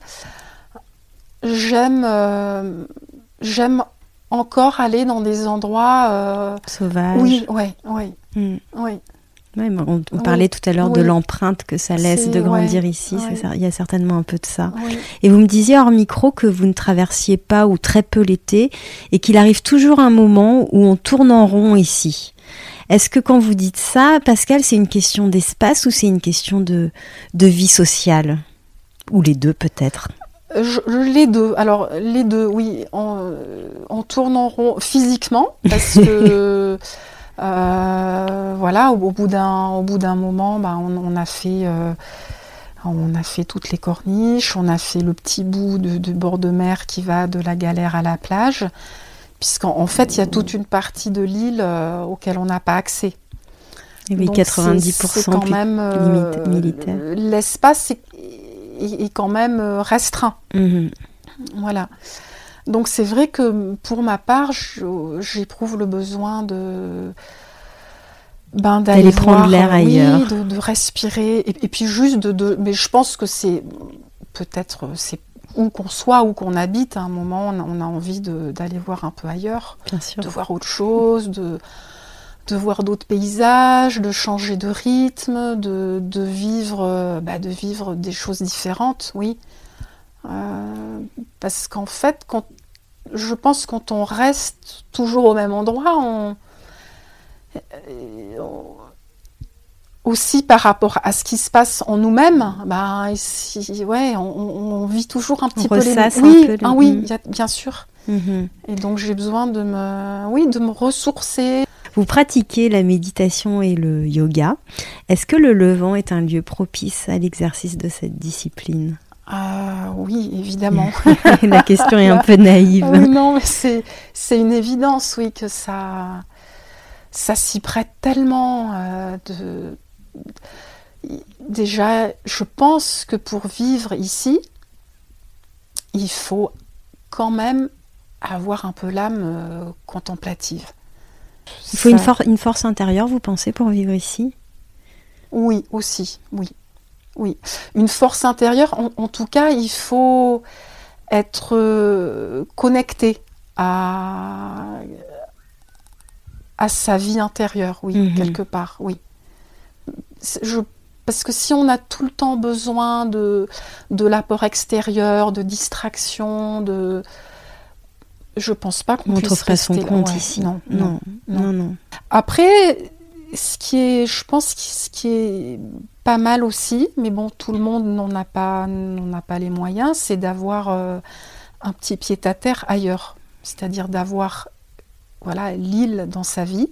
j'aime, j'aime encore aller dans des endroits sauvages. Oui, ouais, ouais. Mm. Oui. on, parlait tout à l'heure de l'empreinte que ça laisse de grandir ici. il y a certainement un peu de ça. Et vous me disiez hors micro que vous ne traversiez pas ou très peu l'été et qu'il arrive toujours un moment où on tourne en rond ici. Est-ce que quand vous dites ça, Pascal, c'est une question d'espace ou c'est une question de, de vie sociale? Ou les deux peut-être? Les deux. Alors, les deux, oui. On, on tourne en rond physiquement parce que. Euh, voilà, au, bout d'un au bout d'un moment, bah, on, a fait euh, on a fait toutes les corniches, on a fait le petit bout de, bord de mer qui va de la galère à la plage, puisqu'en fait il y a toute une partie de l'île euh, auquel on n'a pas accès. oui, 90% c'est quand même militaire. L'espace est, quand même restreint. Mhm. Voilà. Donc c'est vrai que pour ma part, j'éprouve le besoin de ben, d'aller prendre l'air ailleurs, de, de, respirer et, puis juste de, mais je pense que c'est peut-être c'est où qu'on soit, où qu'on habite, à un moment on a, envie d'aller voir un peu ailleurs, de voir autre chose, de de voir d'autres paysages, de changer de rythme, de, de vivre, bah, de vivre des choses différentes, oui. Euh, parce qu'en fait, quand, je pense que quand on reste toujours au même endroit, on, euh, aussi par rapport à ce qui se passe en nous-mêmes, bah, ouais, on, vit toujours un petit peu les oui, ah, oui, bien sûr. Mhm. Et donc j'ai besoin de me, oui, de me ressourcer. Vous pratiquez la méditation et le yoga. Est-ce que le Levant est un lieu propice à l'exercice de cette discipline? Ah oui, évidemment. La question est un peu naïve. non, mais c'est, c'est une évidence, oui, que ça, ça s'y prête tellement. Euh, de... Déjà, je pense que pour vivre ici, il faut quand même avoir un peu l'âme euh, contemplative. Il faut une, une force intérieure, vous pensez, pour vivre ici? Oui, aussi, oui oui. Une force intérieure, en, tout cas, il faut être euh, connecté à, à sa vie intérieure, oui, mhm. quelque part, oui. parce que si on a tout le temps besoin de, de l'apport extérieur, de distraction, de, je pense pas qu'on puisse rester son compte ici. Non non, non non, Après, ce qui est, je pense, ce qui est pas mal aussi, mais bon, tout le monde n'en a pas, n'en a pas les moyens, c'est d'avoir euh, un petit pied à terre ailleurs. c'est-à-dire d'avoir voilà l'île dans sa vie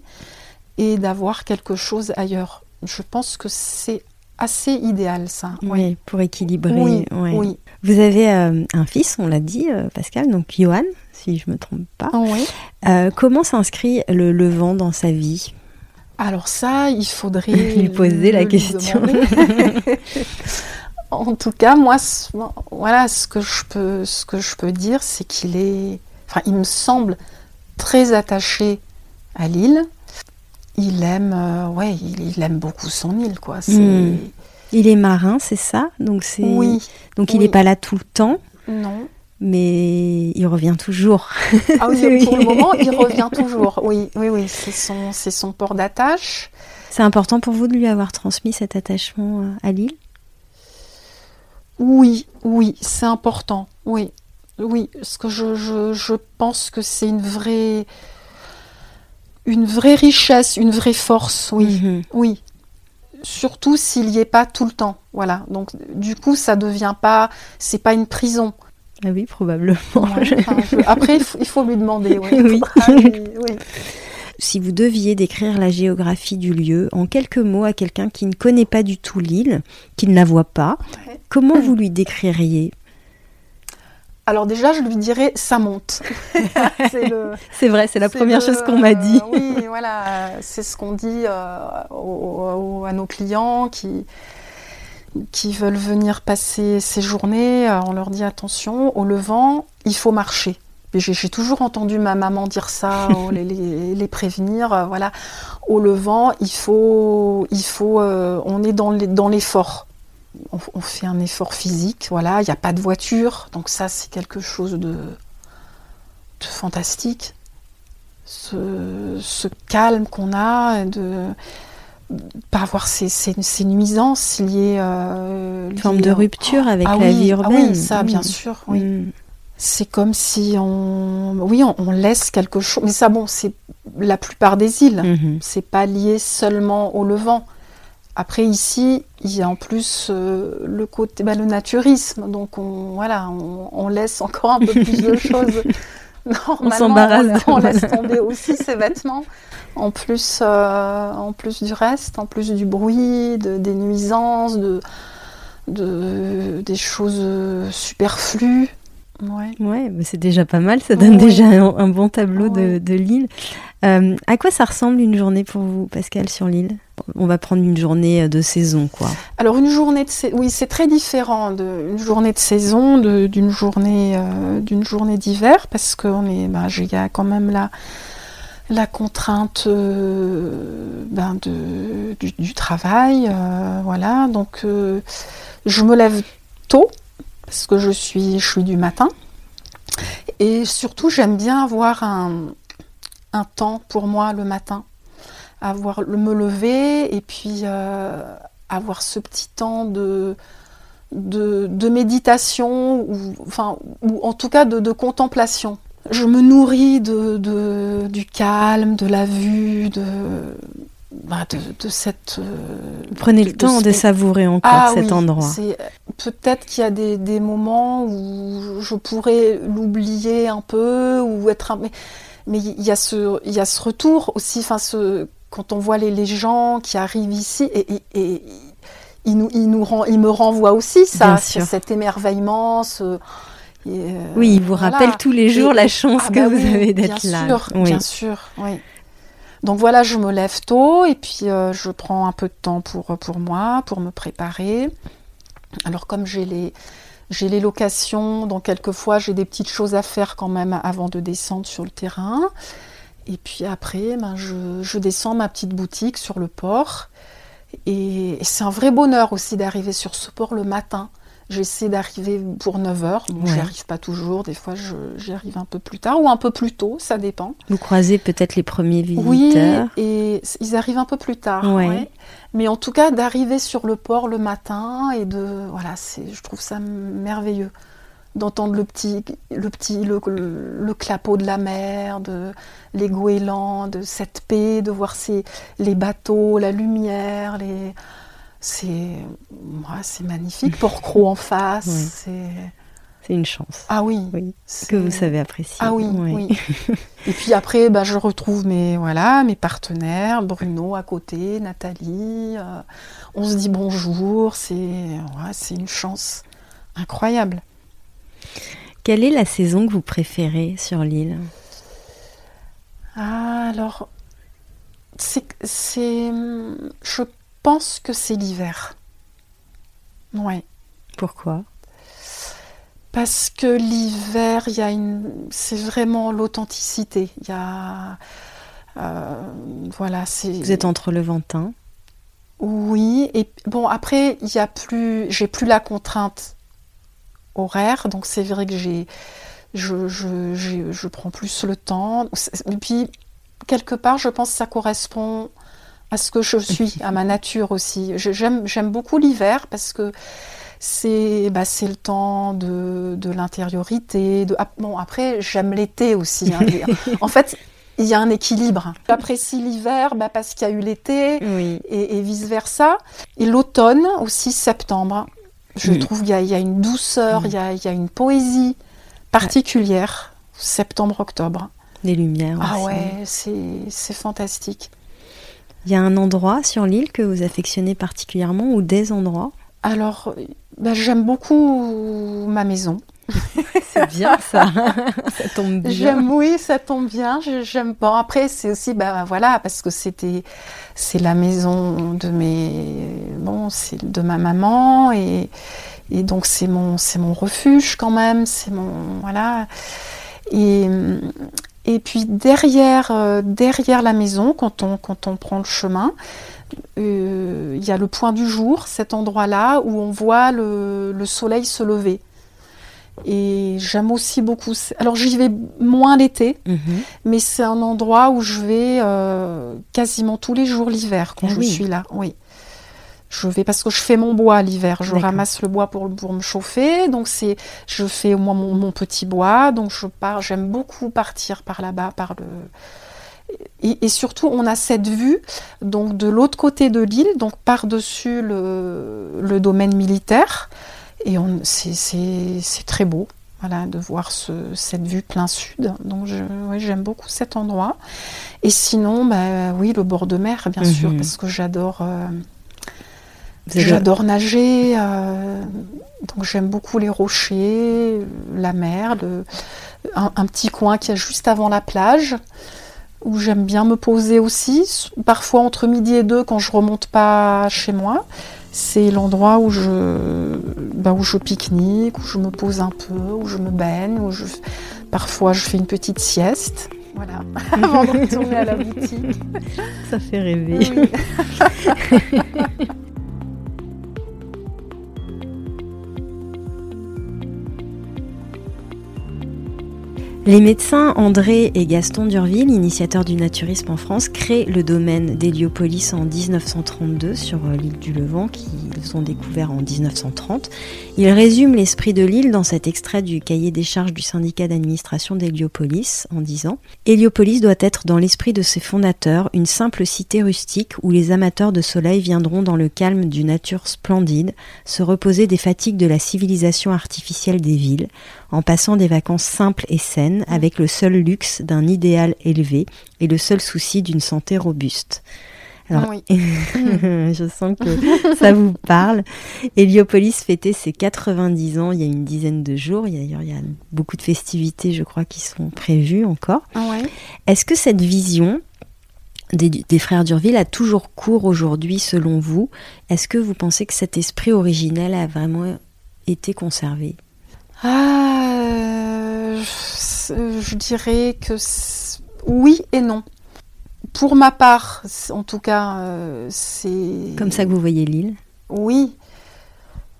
et d'avoir quelque chose ailleurs. Je pense que c'est assez idéal ça. Oui, pour équilibrer. Oui, ouais. oui. Vous avez euh, un fils, on l'a dit, euh, Pascal, donc Johan, si je me trompe pas. Oui. Comment s'inscrit le levant dans sa vie? Alors ça, il faudrait Lui poser la lui question. en tout cas, moi, ce- voilà, ce que je peux, ce que je peux dire, c'est qu'il est, enfin, il me semble très attaché à l'île. Il aime, euh, ouais, il, il aime beaucoup son île, quoi. Hmm. Il est marin, c'est ça? Donc c'est Oui, donc il n'est pas là tout le temps, non. Mais il revient toujours. Ah oui, pour le moment, il revient toujours. Oui, oui, oui, c'est son, c'est son port d'attache. C'est important pour vous de lui avoir transmis cet attachement euh, à l'île Oui, oui, c'est important. Oui, oui, parce que je, je, je pense que c'est une vraie, une vraie richesse, une vraie force. Oui, Mhm. oui. Surtout s'il n'y est pas tout le temps. Voilà. Donc, du coup, ça devient pas, c'est pas une prison. Ah oui, probablement. Ouais, enfin, je- Après, il faut, il faut lui demander. ouais. Oui. Faudra lui- oui. Si vous deviez décrire la géographie du lieu en quelques mots à quelqu'un qui ne connaît pas du tout l'île, qui ne la voit pas, Ouais. comment vous lui décririez? Alors déjà, je lui dirais, ça monte. c'est vrai, c'est la première le- chose qu'on m'a dit. euh, oui, voilà, c'est ce qu'on dit euh, à nos clients qui, qui veulent venir passer ces journées. Euh, On leur dit attention, au levant, il faut marcher. J'ai toujours entendu ma maman dire ça, oh, les, les- les prévenir. euh, voilà, au levant, il faut, il faut, euh, on est dans l'effort. On, on fait un effort physique, voilà. Il n'y a pas de voiture, donc ça c'est quelque chose de, de fantastique ce, ce calme qu'on a, de pas avoir ces, ces, ces nuisances liées. Euh, Une forme liées de rupture avec Ah la oui, vie ah urbaine. oui, ça, bien Mm. sûr. Oui. Mm. C'est comme si on, oui, on, on laisse quelque chose. Mais ça, bon, c'est la plupart des îles. Mhm. C'est pas lié seulement au Levant. Après ici, il y a en plus euh, le côté, bah, le naturisme. Donc on, voilà, on, on laisse encore un peu plus de choses. Normalement, s'embarrasse. On, on laisse tomber aussi ses vêtements. En plus, euh, en plus du reste, en plus du bruit, de, des nuisances, de, de, des choses superflues. Ouais. Ouais, bah, c'est déjà pas mal, ça donne Ouais. déjà un, un bon tableau de, Ouais. de l'île. Euh, à quoi ça ressemble une journée pour vous, Pascal, sur l'île On va prendre une journée euh, de saison, quoi. Alors une journée de sa- oui c'est très différent de une journée de saison d'une journée euh, d'une journée d'hiver parce qu'on est ben, il y a quand même la la contrainte euh, ben, de, du, du travail voilà donc je me lève tôt parce que je suis je suis du matin et surtout j'aime bien avoir un un temps pour moi le matin avoir me lever et puis euh, avoir ce petit temps de, de, de méditation, ou, enfin, ou en tout cas de, de contemplation. Je me nourris de, de- du calme, de la vue, de, bah, de, de cette... euh, prenez le temps de savourer encore ah cet oui, endroit. Peut-être qu'il y a des, des moments où je pourrais l'oublier un peu ou être un... mais, mais il y a ce il y a ce retour aussi enfin ce quand on voit les, les gens qui arrivent ici et, et, et ils nous ils nous rend, ils me renvoient aussi ça cet émerveillement ce et, euh, Oui, il vous voilà. rappelle tous les jours Et- la chance ah que bah vous oui, avez d'être bien là. Sûr, Oui. Bien sûr, oui. Donc voilà, je me lève tôt et puis euh, je prends un peu de temps pour, pour moi, pour me préparer. Alors comme j'ai les, j'ai les locations, donc quelquefois j'ai des petites choses à faire quand même avant de descendre sur le terrain. Et puis après, ben, je, je descends ma petite boutique sur le port. Et, et c'est un vrai bonheur aussi d'arriver sur ce port le matin. J'essaie d'arriver pour 9h. Bon, Ouais. J'y arrive pas toujours. Des fois, j'y arrive un peu plus tard ou un peu plus tôt, ça dépend. Vous croisez peut-être les premiers Oui, visiteurs. et c- ils arrivent un peu plus tard. Ouais. ouais. Mais en tout cas, d'arriver sur le port le matin et de. Voilà, c'est, je trouve ça merveilleux. D'entendre le petit, le, petit le, le- le clapot de la mer, de, les goélands, de cette paix, de voir ces, les bateaux, la lumière, les. C'est, ouais, c'est magnifique. Port-Cros en face, c'est. C'est une chance. Ah oui. Que vous savez apprécier. Ah oui, oui. Et puis après, bah, je retrouve mes, voilà, mes partenaires, Bruno à côté, Nathalie. Euh, on se dit bonjour. C'est ouais, une chance incroyable. Quelle est la saison que vous préférez sur l'île? Ah, Alors, c'est, je pense que c'est l'hiver. Ouais. Pourquoi? Parce que l'hiver, il y a une, c'est vraiment l'authenticité. Il y a, euh, voilà, c'est. Vous êtes entre le Ventin. Oui, et bon après, il y a plus, j'ai plus la contrainte horaire, donc c'est vrai que j'ai, je, je, je, prends plus le temps. Et puis quelque part, je pense que ça correspond à ce que je suis, à ma nature aussi. J'aime, beaucoup l'hiver parce que c'est bah, le temps de, de l'intériorité. De... Ah, bon, après, j'aime l'été aussi. Hein, en fait, il y a un équilibre. J'apprécie l'hiver bah, parce qu'il y a eu l'été et, vice-versa. Et l'automne aussi, septembre. Je trouve qu'il y, a une douceur, il y, a, y, a, une poésie particulière. Septembre-octobre. Les lumières. Ah ouais, c'est fantastique. Il y a un endroit sur l'île que vous affectionnez particulièrement ou des endroits Alors, bah, j'aime beaucoup ma maison. c'est bien ça, ça tombe bien. J'aime, oui, ça tombe bien. J'aime pas. Après, c'est aussi, bah voilà, parce que c'était, c'est la maison de mes, bon, c'est de ma maman et, et donc c'est mon, c'est mon refuge quand même. C'est mon, voilà. Et, et puis derrière, euh, derrière la maison, quand on, quand on prend le chemin, euh, il y a le point du jour, cet endroit-là où on voit le, soleil se lever. Et j'aime aussi beaucoup. Alors j'y vais moins l'été, mhm. mais c'est un endroit où je vais euh, quasiment tous les jours l'hiver quand ah je suis là. Oui. Je vais parce que je fais mon bois l'hiver. Je ramasse le bois pour, pour me chauffer. Donc c'est, je fais moi mon, mon, petit bois. Donc je pars. J'aime beaucoup partir par là-bas, par le et, surtout, on a cette vue donc de l'autre côté de l'île, donc par-dessus le, domaine militaire. Et c'est très beau voilà, de voir cette vue plein sud. Donc j'aime beaucoup cet endroit. Et sinon, bah, oui, le bord de mer, bien sûr, mhm. parce que j'adore euh, j'adore nager. Euh, donc j'aime beaucoup les rochers, la mer, un, un, petit coin qui est juste avant la plage où j'aime bien me poser aussi, parfois entre midi et deux quand je remonte pas chez moi. C'est l'endroit où je, où je pique-nique, où je me pose un peu, où je me baigne, où je, parfois je fais une petite sieste. Voilà, avant de retourner à la boutique. Ça fait rêver. Les médecins André et Gaston Durville, initiateurs du naturisme en France, créent le domaine d'Héliopolis en 1932 sur euh, l'île du Levant, qu'ils ont découvert en 1930. Ils résument l'esprit de l'île dans cet extrait du cahier des charges du syndicat d'administration d'Héliopolis en disant Héliopolis doit être dans l'esprit de ses fondateurs une simple cité rustique où les amateurs de soleil viendront dans le calme d'une nature splendide, se reposer des fatigues de la civilisation artificielle des villes, en passant des vacances simples et saines avec le seul luxe d'un idéal élevé et le seul souci d'une santé robuste. Alors, oui. je sens que ça vous parle. Héliopolis fêtait ses 90 ans il y a une dizaine de jours. D'ailleurs, il y a beaucoup de festivités, je crois, qui sont prévues encore. Ah Est-ce que cette vision des, des, frères Durville a toujours cours aujourd'hui, selon vous? Est-ce que vous pensez que cet esprit originel a vraiment été conservé? Ah, je, dirais que oui et non. Pour ma part, en tout cas, euh, c'est. Comme ça que vous voyez l'île Oui.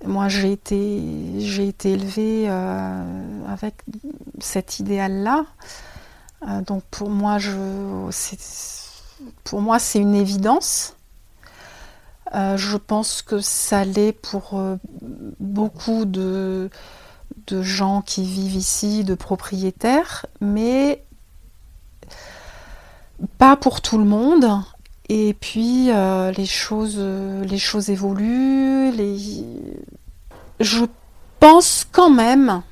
Moi, j'ai été, j'ai été élevée euh, avec cet idéal-là. Euh, donc, pour moi, je, pour moi, c'est une évidence. je pense que ça l'est pour beaucoup de, de gens qui vivent ici, de propriétaires, mais pas pour tout le monde. Et puis euh, les choses, les choses évoluent. Je pense quand même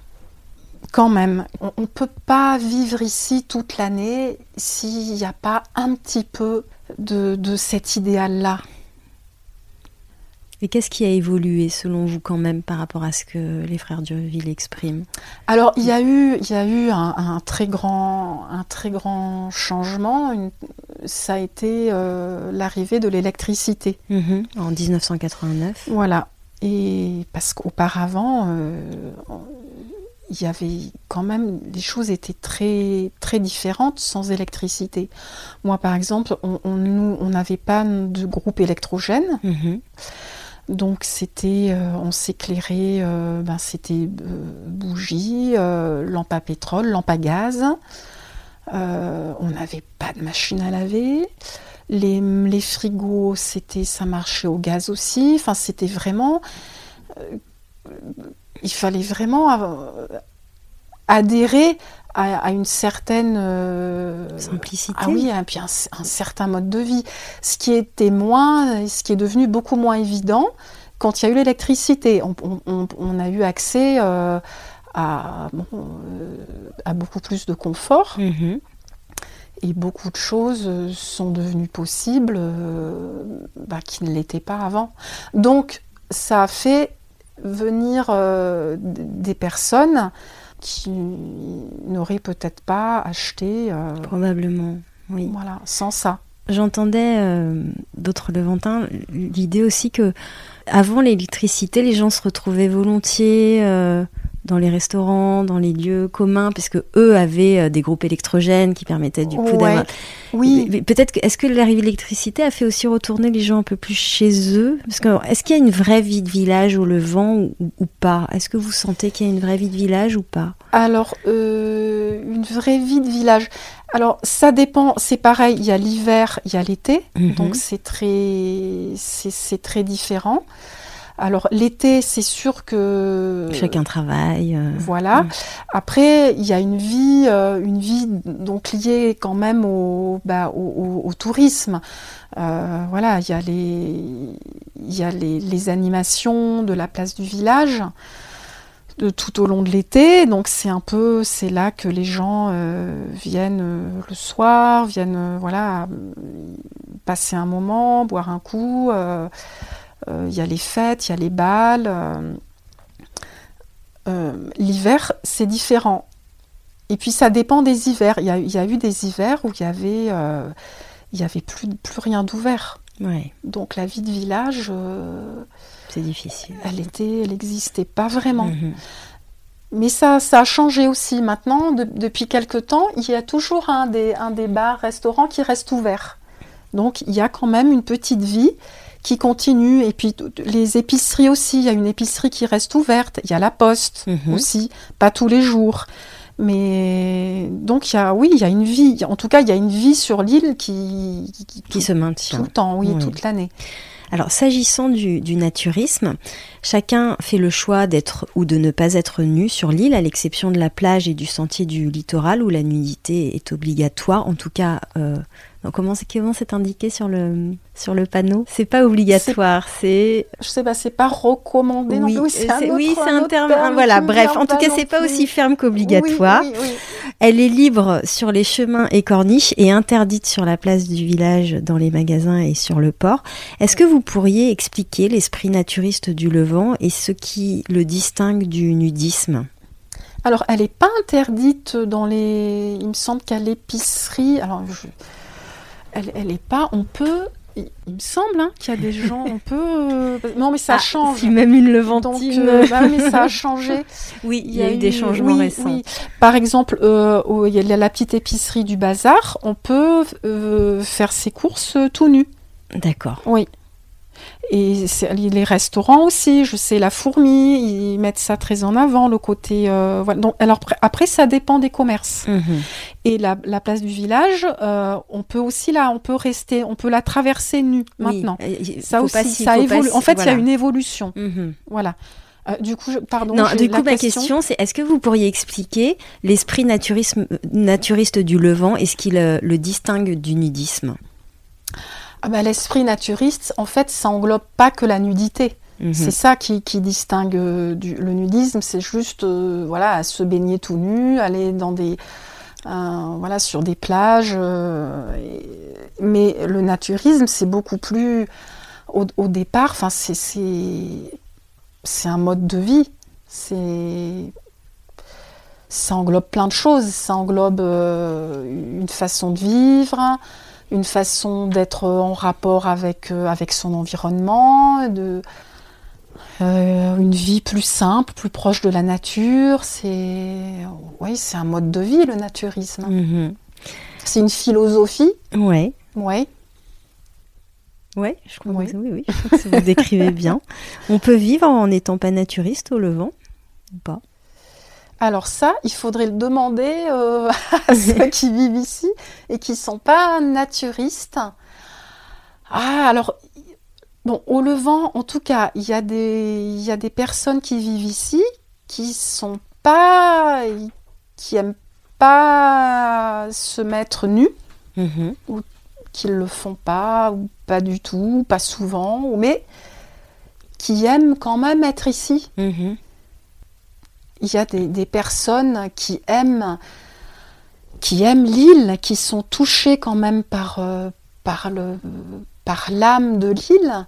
quand même, on ne peut pas vivre ici toute l'année s'il n'y a pas un petit peu de, de cet idéal-là. Et qu'est-ce qui a évolué selon vous quand même par rapport à ce que les frères Durville expriment? Alors il y a eu, il y a eu un, très grand, un très grand changement. ça a été euh, l'arrivée de l'électricité mhm. en 1989. Voilà. Et parce qu'auparavant, euh, il y avait quand même les choses étaient très très différentes sans électricité. Moi, par exemple, on n'avait pas de groupe électrogène. Mhm. Donc c'était, euh, on s'éclairait, euh, ben, c'était euh, bougie, lampe à pétrole, lampe à gaz. on n'avait pas de machine à laver. Les, les frigos, c'était, ça marchait au gaz aussi. Enfin, c'était vraiment, il fallait vraiment adhérer à, une certaine euh, simplicité. Ah oui, et puis un, certain mode de vie. Ce qui était moins, ce qui est devenu beaucoup moins évident quand il y a eu l'électricité. On, a eu accès euh, à, euh, à, beaucoup plus de confort. Mm-hmm. Et beaucoup de choses sont devenues possibles bah, qui ne l'étaient pas avant. Donc, ça a fait venir des personnes qui n'aurait peut-être pas acheté. Euh, Probablement, oui. Voilà, sans ça. J'entendais euh, d'autres Levantins l'idée aussi que avant l'électricité, les gens se retrouvaient volontiers euh, dans les restaurants, dans les lieux communs, puisque eux avaient euh, des groupes électrogènes qui permettaient du coup d'avoir. Oui. Peut-être est-ce que l'arrivée de l'électricité a fait aussi retourner les gens un peu plus chez eux? Parce que est-ce qu'il y a une vraie vie de village au Levant ou, ou pas? Est-ce que vous sentez qu'il y a une vraie vie de village ou pas? Alors euh, une vraie vie de village. Alors ça dépend. C'est pareil. Il y a l'hiver, il y a l'été, mhm. donc c'est très c'est très différent. Alors l'été, c'est sûr que chacun travaille. Euh, voilà. Après, il y a une vie, euh, une vie donc liée quand même au, bah, au, tourisme. Euh, voilà, il y a les, il y a les, les, animations de la place du village. De, tout au long de l'été, donc c'est un peu, c'est là que les gens viennent le soir, viennent voilà passer un moment, boire un coup. Euh, il y a les fêtes, il y a les balles. Euh, euh, l'hiver, c'est différent. Et puis ça dépend des hivers. Il y a, eu des hivers où il y avait, il y avait plus, plus rien d'ouvert. Donc la vie de village, c'est difficile. Elle était, elle n'existait pas vraiment. Mhm. Mais ça, ça a changé aussi. Maintenant, depuis quelque temps, il y a toujours un des, un des bars, restaurants qui reste ouvert. Donc il y a quand même une petite vie qui continue. Et puis les épiceries aussi, il y a une épicerie qui reste ouverte. Il y a la poste mhm. aussi, pas tous les jours. Mais donc il y a, oui, il y a une vie. En tout cas, il y a une vie sur l'île qui, qui, se maintient tout le temps, oui, toute l'année. Alors, s'agissant du, du, naturisme, chacun fait le choix d'être ou de ne pas être nu sur l'île, à l'exception de la plage et du sentier du littoral où la nudité est obligatoire, en tout cas euh, comment c'est comment c'est indiqué sur le sur le panneau? C'est pas obligatoire, c'est je sais pas, c'est pas recommandé. Oui, c'est un, oui, c'est un terme. voilà, bref, en tout cas, c'est pas aussi ferme qu'obligatoire. Elle est libre sur les chemins et corniches et interdite sur la place du village, dans les magasins et sur le port. Est-ce que vous pourriez expliquer l'esprit naturiste du Levant et ce qui le distingue du nudisme? Alors, elle n'est pas interdite dans les. Il me semble qu'à l'épicerie. Alors, je elle, est pas. On peut. Il, me semble hein, qu'il y a des gens, on peut. Euh, non, mais ça ah, change. Si même une levantine. Euh, bah mais ça a changé. oui, il y, a, eu des changements récents. Par exemple, euh, il y a la petite épicerie du bazar. On peut faire ses courses tout nu. D'accord. Oui. Et les restaurants aussi, je sais, la fourmi, ils mettent ça très en avant, le côté. Euh, Donc, alors après, ça dépend des commerces. Mhm. Et la, place du village, euh, on peut aussi là, on peut rester, on peut la traverser nue maintenant. ça aussi, ça évolue. en fait, il y a une évolution. Mhm. Voilà. Euh, du coup, pardon. Non, du coup, ma question, c'est est-ce que vous pourriez expliquer l'esprit naturiste du Levant et ce qui le distingue du nudisme? Ah bah, l'esprit naturiste, en fait, ça englobe pas que la nudité. Mhm. C'est ça qui, qui distingue euh, du- le nudisme, c'est juste euh, voilà se baigner tout nu, aller dans des euh, voilà sur des plages. euh, et- mais le naturisme, c'est beaucoup plus au, au départ. Enfin, c'est un mode de vie. C'est ça englobe plein de choses. Ça englobe une façon de vivre, une façon d'être en rapport avec, euh, avec son environnement, de, euh, une vie plus simple, plus proche de la nature. C'est oui, c'est un mode de vie, le naturisme. Mhm. C'est une philosophie. Ouais. Ouais. Ouais, je crois Oui. que oui, oui, je pense que vous décrivez bien. On peut vivre en n'étant pas naturiste au Levant ou pas? Alors ça, il faudrait le demander euh, à ceux qui vivent ici et qui sont pas naturistes. Ah, alors, bon, au Levant, en tout cas, il y a des, il y a des personnes qui vivent ici qui sont pas, qui aiment pas se mettre nus, Mhm. qui le font pas, ou pas du tout, pas souvent, ou- mais qui aiment quand même être ici. Mhm. Il y a des, des personnes qui aiment, qui aiment l'île, qui sont touchées quand même par, euh, par, le, par l'âme de l'île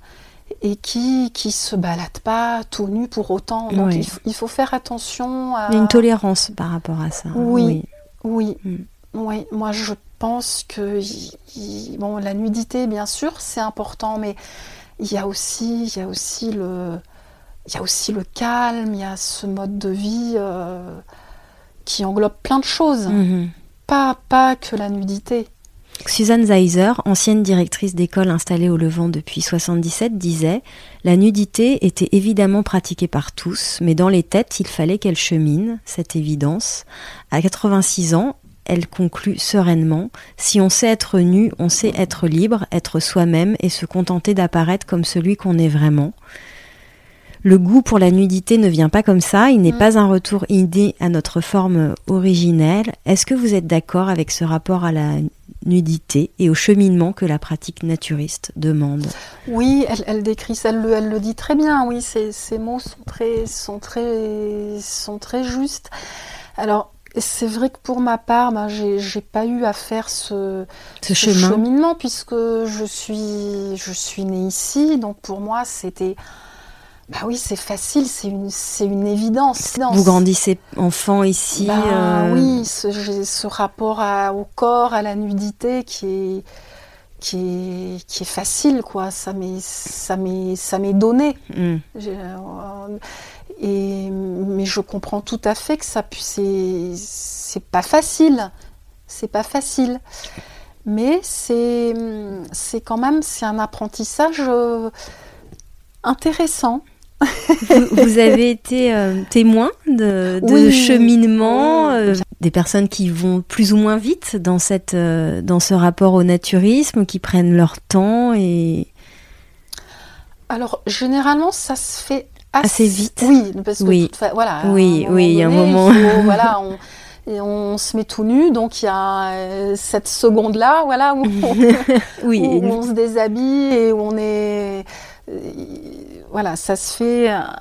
et qui qui se baladent pas tout nus pour autant. Donc Oui. il, faut- il faut faire attention à... Il y a une tolérance par rapport à ça. Oui. Oui, Mm. oui, moi je pense que bon, la nudité, bien sûr, c'est important, mais il y a aussi, il y a aussi le, il y a aussi le calme, il y a ce mode de vie euh, qui englobe plein de choses, Mhm. pas pas que la nudité. Suzanne Zeiser, ancienne directrice d'école installée au Levant depuis 77, disait La nudité était évidemment pratiquée par tous, mais dans les têtes, il fallait qu'elle chemine, cette évidence. À 86 ans, elle conclut sereinement Si on sait être nu, on sait être libre, être soi-même et se contenter d'apparaître comme celui qu'on est vraiment. Le goût pour la nudité ne vient pas comme ça, il n'est Mm. pas un retour idée à notre forme originelle. Est-ce que vous êtes d'accord avec ce rapport à la nudité et au cheminement que la pratique naturiste demande? Oui, elle, elle décrit elle le, elle le dit très bien. Oui, ces, ces mots sont très, sont très, sont très justes. Alors, c'est vrai que pour ma part, ben, j'ai pas eu à faire ce, Ce ce chemin cheminement puisque je suis, je suis née ici. Donc pour moi, c'était, bah oui, c'est facile, c'est une, c'est une évidence. Vous grandissez enfant ici Bah euh, oui, ce, ce rapport à- au corps, à la nudité qui est, qui est, qui est facile, quoi. Ça m'est, ça m'est, ça m'est donné. J'ai, euh, et, mais je comprends tout à fait que ça puisse, c'est, c'est pas facile. C'est pas facile. Mais c'est, c'est quand même, c'est un apprentissage euh, intéressant. Vous, vous avez été euh, témoin de, de Oui. cheminement, Oui. euh, des personnes qui vont plus ou moins vite dans, cette, euh, dans ce rapport au naturisme, qui prennent leur temps et Alors, généralement, ça se fait Assez vite. Oui, parce que Oui. toute fa- voilà. Oui, oui, il y a un moment- faut- voilà, on, et on se met tout nu, donc il y a cette seconde-là, voilà, où, on, oui, où on se déshabille et où on est, voilà, ça se fait un,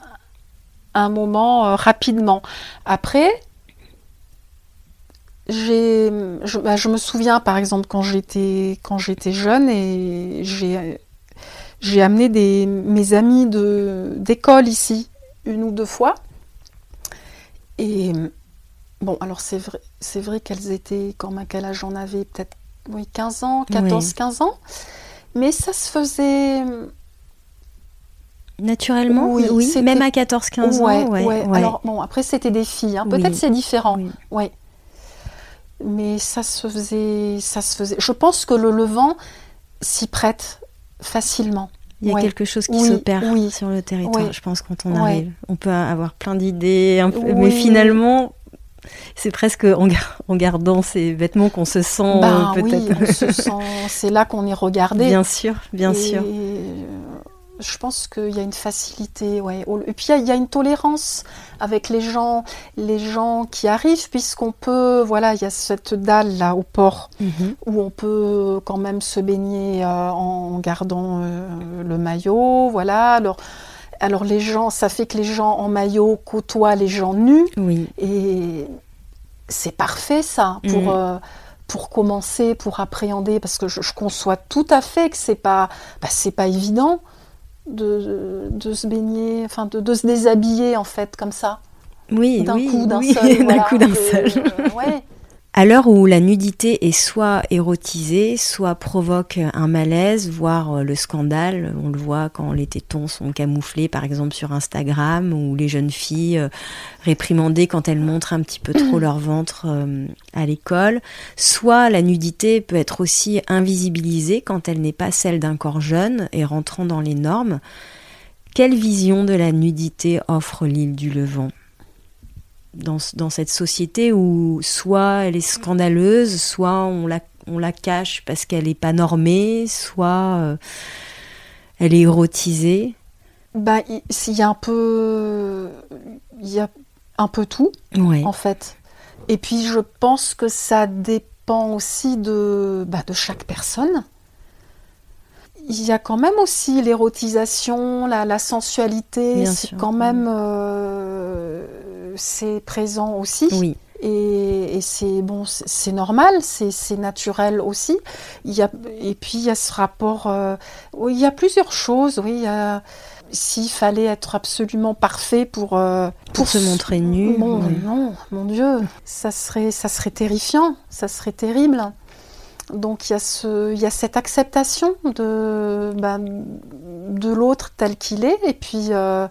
un moment euh, rapidement. Après. J'ai, je, bah, je me souviens par exemple quand j'étais quand j'étais jeune et j'ai j'ai amené des, mes amis de, d'école ici une ou deux fois. Et bon, alors c'est vrai, c'est vrai qu'elles étaient, quand à quel âge j'en avais Peut-être oui, 15 ans, 14, 15 ans. Mais ça se faisait. Naturellement, Oui, oui, même à 14-15 ouais, ans. Ouais, ouais. ouais. Alors bon, après c'était des filles. hein. Oui. Peut-être c'est différent. Oui. Oui. Mais ça se faisait, ça se faisait. Je pense que le Levant s'y prête facilement. Il y a Ouais. quelque chose qui Oui, s'opère oui. sur le territoire, Oui. je pense, quand on Ouais. arrive. On peut avoir plein d'idées, mais finalement, c'est presque en, en gardant ces vêtements qu'on se sent Ben peut-être. on se sent. C'est là qu'on est regardé. bien sûr, bien Et, sûr. Je pense qu'il y a une facilité, ouais. Et puis il y a- une tolérance avec les gens, les gens qui arrivent, puisqu'on peut, voilà, il y a cette dalle là au port Mhm. où on peut quand même se baigner euh, en gardant euh, le maillot, voilà. Alors Alors les gens, ça fait que les gens en maillot côtoient les gens nus. Oui. Et c'est parfait ça pour, Mhm. euh, pour commencer, pour appréhender, parce que je, je conçois tout à fait que c'est pas, bah, c'est pas évident de, de, se baigner, enfin de, de se déshabiller en fait comme ça, Oui, d'un oui, coup, d'un oui, seul. d'un voilà. coup, d'un seul. euh, ouais. À l'heure où la nudité est soit érotisée, soit provoque un malaise, voire euh, le scandale, on le voit quand les tétons sont camouflés, par exemple sur Instagram, ou les jeunes filles euh, réprimandées quand elles montrent un petit peu trop leur ventre euh, à l'école, soit la nudité peut être aussi invisibilisée quand elle n'est pas celle d'un corps jeune et rentrant dans les normes. Quelle vision de la nudité offre l'île du Levant? Dans, dans cette société où soit elle est scandaleuse, soit on la, on la cache parce qu'elle n'est pas normée, soit euh, elle est érotisée. Bah, il y a un peu, il y a un peu tout. Ouais. en fait. Et puis je pense que ça dépend aussi de, bah, de chaque personne. Il y a quand même aussi l'érotisation, la, la sensualité, c'est quand même euh, c'est présent aussi. Oui. Et, et c'est bon, c'est normal, c'est naturel aussi. Il y a, et puis il y a ce rapport. euh, il y a plusieurs choses. Oui, s'il fallait être absolument parfait pour euh, Pour se montrer nu, Bon, oui. non, mon Dieu, ça serait ça serait terrifiant, ça serait terrible. Donc il y a ce, il y a cette acceptation de bah, de l'autre tel qu'il est, et puis euh,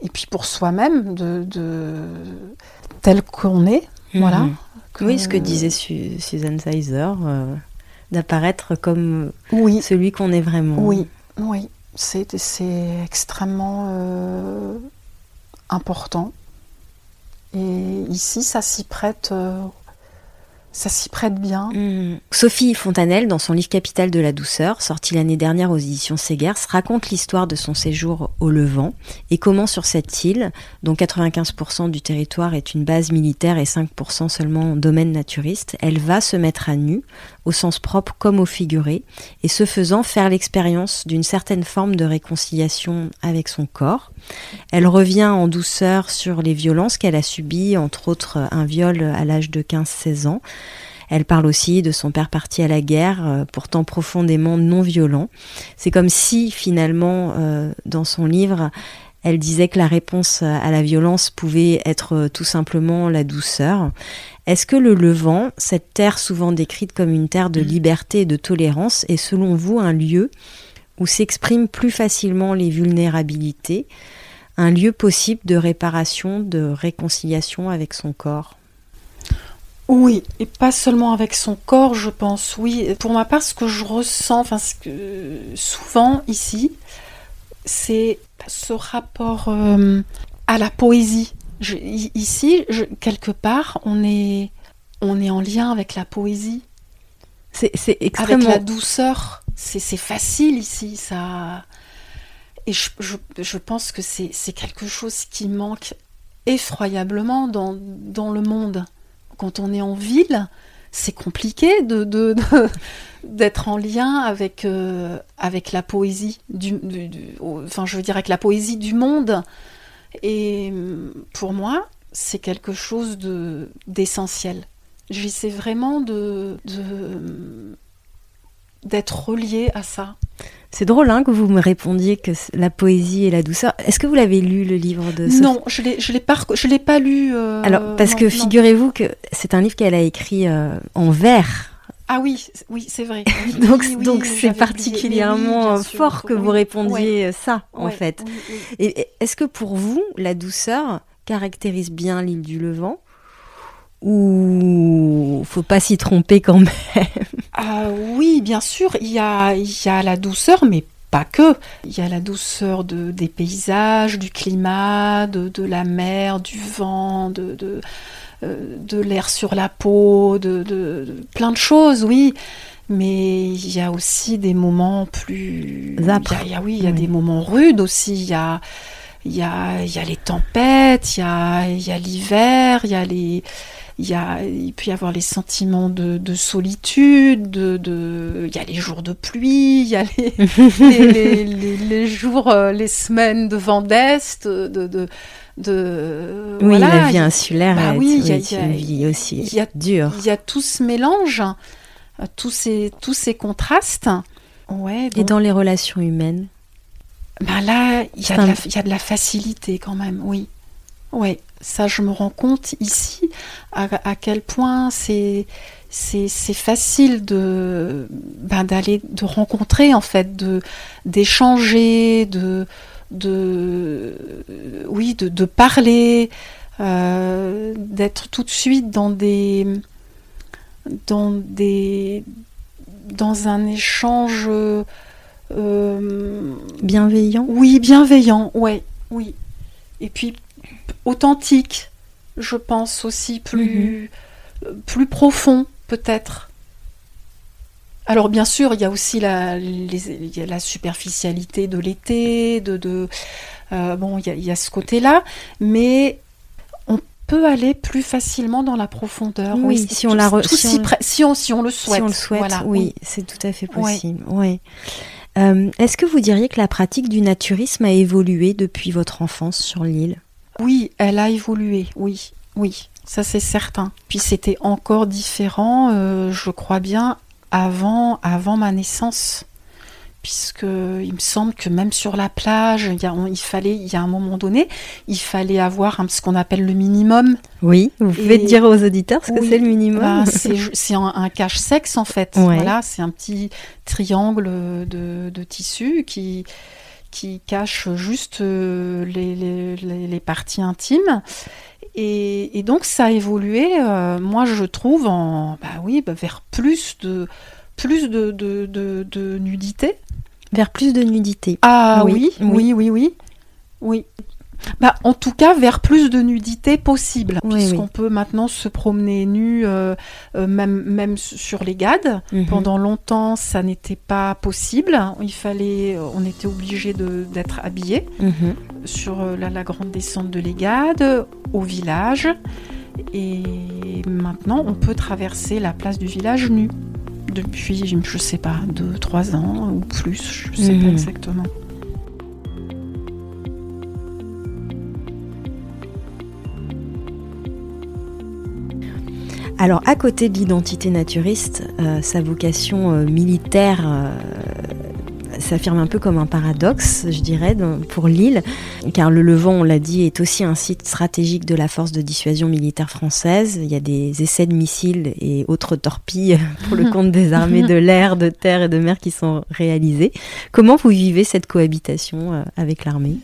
et puis pour soi-même de, de tel qu'on est. Voilà. Mhm. Oui, ce que disait Su- Susan Sizer, euh, d'apparaître comme Oui, celui qu'on est vraiment. oui, oui. C'est c'est extrêmement euh, important. Et ici, ça s'y prête, euh, ça s'y prête bien. Mhm. Sophie Fontanelle, dans son livre Capital de la douceur, sorti l'année dernière aux éditions Segers, raconte l'histoire de son séjour au Levant et comment sur cette île, dont 95% du territoire est une base militaire et 5% seulement en domaine naturiste, elle va se mettre à nu, au sens propre comme au figuré, et ce faisant faire l'expérience d'une certaine forme de réconciliation avec son corps. Elle revient en douceur sur les violences qu'elle a subies, entre autres un viol à l'âge de 15-16 ans. Elle parle aussi de son père parti à la guerre, euh, pourtant profondément non violent. C'est comme si finalement, euh, dans son livre, elle disait que la réponse à la violence pouvait être euh, tout simplement la douceur. Est-ce que le Levant, cette terre souvent décrite comme une terre de liberté et de tolérance, est selon vous un lieu où s'expriment plus facilement les vulnérabilités, un lieu possible de réparation, de réconciliation avec son corps? Oui, et pas seulement avec son corps, je pense. Oui, pour ma part, ce que je ressens, enfin, ce que souvent ici, c'est ce rapport euh, à la poésie. Je- ici, je- quelque part, on est, on est en lien avec la poésie, C'est c'est avec extrêmement... la douceur. C'est facile ici, ça. Et je, je- je pense que c'est quelque chose qui manque effroyablement dans, dans le monde. Quand on est en ville, c'est compliqué de, d'être en lien avec, euh, avec la poésie, du, du- du- au- enfin je veux dire avec la poésie du monde. Et hum, pour moi, c'est quelque chose de, d'essentiel. J'essaie vraiment de, de- d'être relié à ça. C'est drôle hein, que vous me répondiez que la poésie et la douceur. Est-ce que vous l'avez lu le livre de Sophie? Non, je l'ai, je l'ai pas, rec- je l'ai pas lu. euh, Alors parce non, que non. figurez-vous que c'est un livre qu'elle a écrit euh, en vers. Ah oui, oui, c'est vrai. Oui, Donc oui, donc oui, c'est particulièrement sûr, fort que vous répondiez ouais, ça en ouais, fait. Et est-ce que pour vous la douceur caractérise bien l'île du Levant? Ou faut pas s'y tromper quand même? Ah oui, bien sûr, il y a, il y a la douceur, mais pas que. Il y a la douceur de, des paysages, du climat, de, de la mer, du vent, de, de, de l'air sur la peau, de, de- de plein de choses, oui. Mais il y a aussi des moments plus... Il y a- il y a- oui, il y a Oui. des moments rudes aussi. Il y a, il y a, il y a les tempêtes, il y a, il y a l'hiver, il y a les... il, y a, il peut y avoir les sentiments de, de solitude, de, de, il y a les jours de pluie, il y a les, les, les, les, jours, euh, les semaines de vent d'Est, de, de, de, oui, voilà. la vie insulaire Bah oui, il y a- une vie aussi il y a- dure. Il y a tout ce mélange, tous ces, tous ces contrastes. Ouais, Et dans les relations humaines bah là, il y, a de la, il y a de la facilité quand même, oui. Ouais, ça, je me rends compte ici à, à quel point c'est c'est c'est facile de ben, d'aller de rencontrer en fait de d'échanger de de oui de, de parler euh, d'être tout de suite dans des dans des dans un échange euh, Bienveillant oui, bienveillant, ouais, oui. Et puis authentique, je pense aussi plus euh, plus profond peut-être. Alors bien sûr, il y a aussi la, les- il y a la superficialité de l'été, de, de euh, bon, il y a, il y a ce côté-là, mais on peut aller plus facilement dans la profondeur. Oui, si on la re- si on- si on, si on le souhaite. Si on le souhaite, Voilà, oui, c'est tout à fait possible. Ouais. Euh, Est-ce que vous diriez que la pratique du naturisme a évolué depuis votre enfance sur l'île? Oui, elle a évolué, oui, oui, ça c'est certain. Puis c'était encore différent, euh, je crois bien, avant, avant ma naissance. Puisque il me semble que même sur la plage, il, y a, on- il fallait, il y a un moment donné, il fallait avoir un- ce qu'on appelle le minimum. Oui, vous pouvez Et- dire aux auditeurs ce que c'est le minimum Ben, c'est un, un cache-sexe en fait. Ouais. Voilà, c'est un petit triangle de, de tissu qui, qui cache juste euh, les, les- les- les parties intimes. Et, et donc ça a évolué, euh, moi je trouve, en, bah oui, bah, vers plus de, plus de, de, de- de nudité. Vers plus de nudité. Ah Oui, oui, oui, oui, oui. Oui. Bah, en tout cas, vers plus de nudité possible, Oui, puisqu'on oui. peut maintenant se promener nu, euh, euh, même, même sur les gades. Mhm. Pendant longtemps, ça n'était pas possible. Il fallait, on était obligé d'être habillé Mhm. sur euh, la, la grande descente de l'Égade, au village. Et maintenant, on peut traverser la place du village nu. Depuis, je sais pas, 2-3 ans ou plus, je sais pas Mhm. exactement. Alors, à côté de l'identité naturiste, euh, sa vocation euh, militaire euh, s'affirme un peu comme un paradoxe, je dirais, pour l'île, car le Levant, on l'a dit, est aussi un site stratégique de la force de dissuasion militaire française. Il y a des essais de missiles et autres torpilles pour le compte des armées de l'air, de terre et de mer qui sont réalisées. Comment vous vivez cette cohabitation avec l'armée?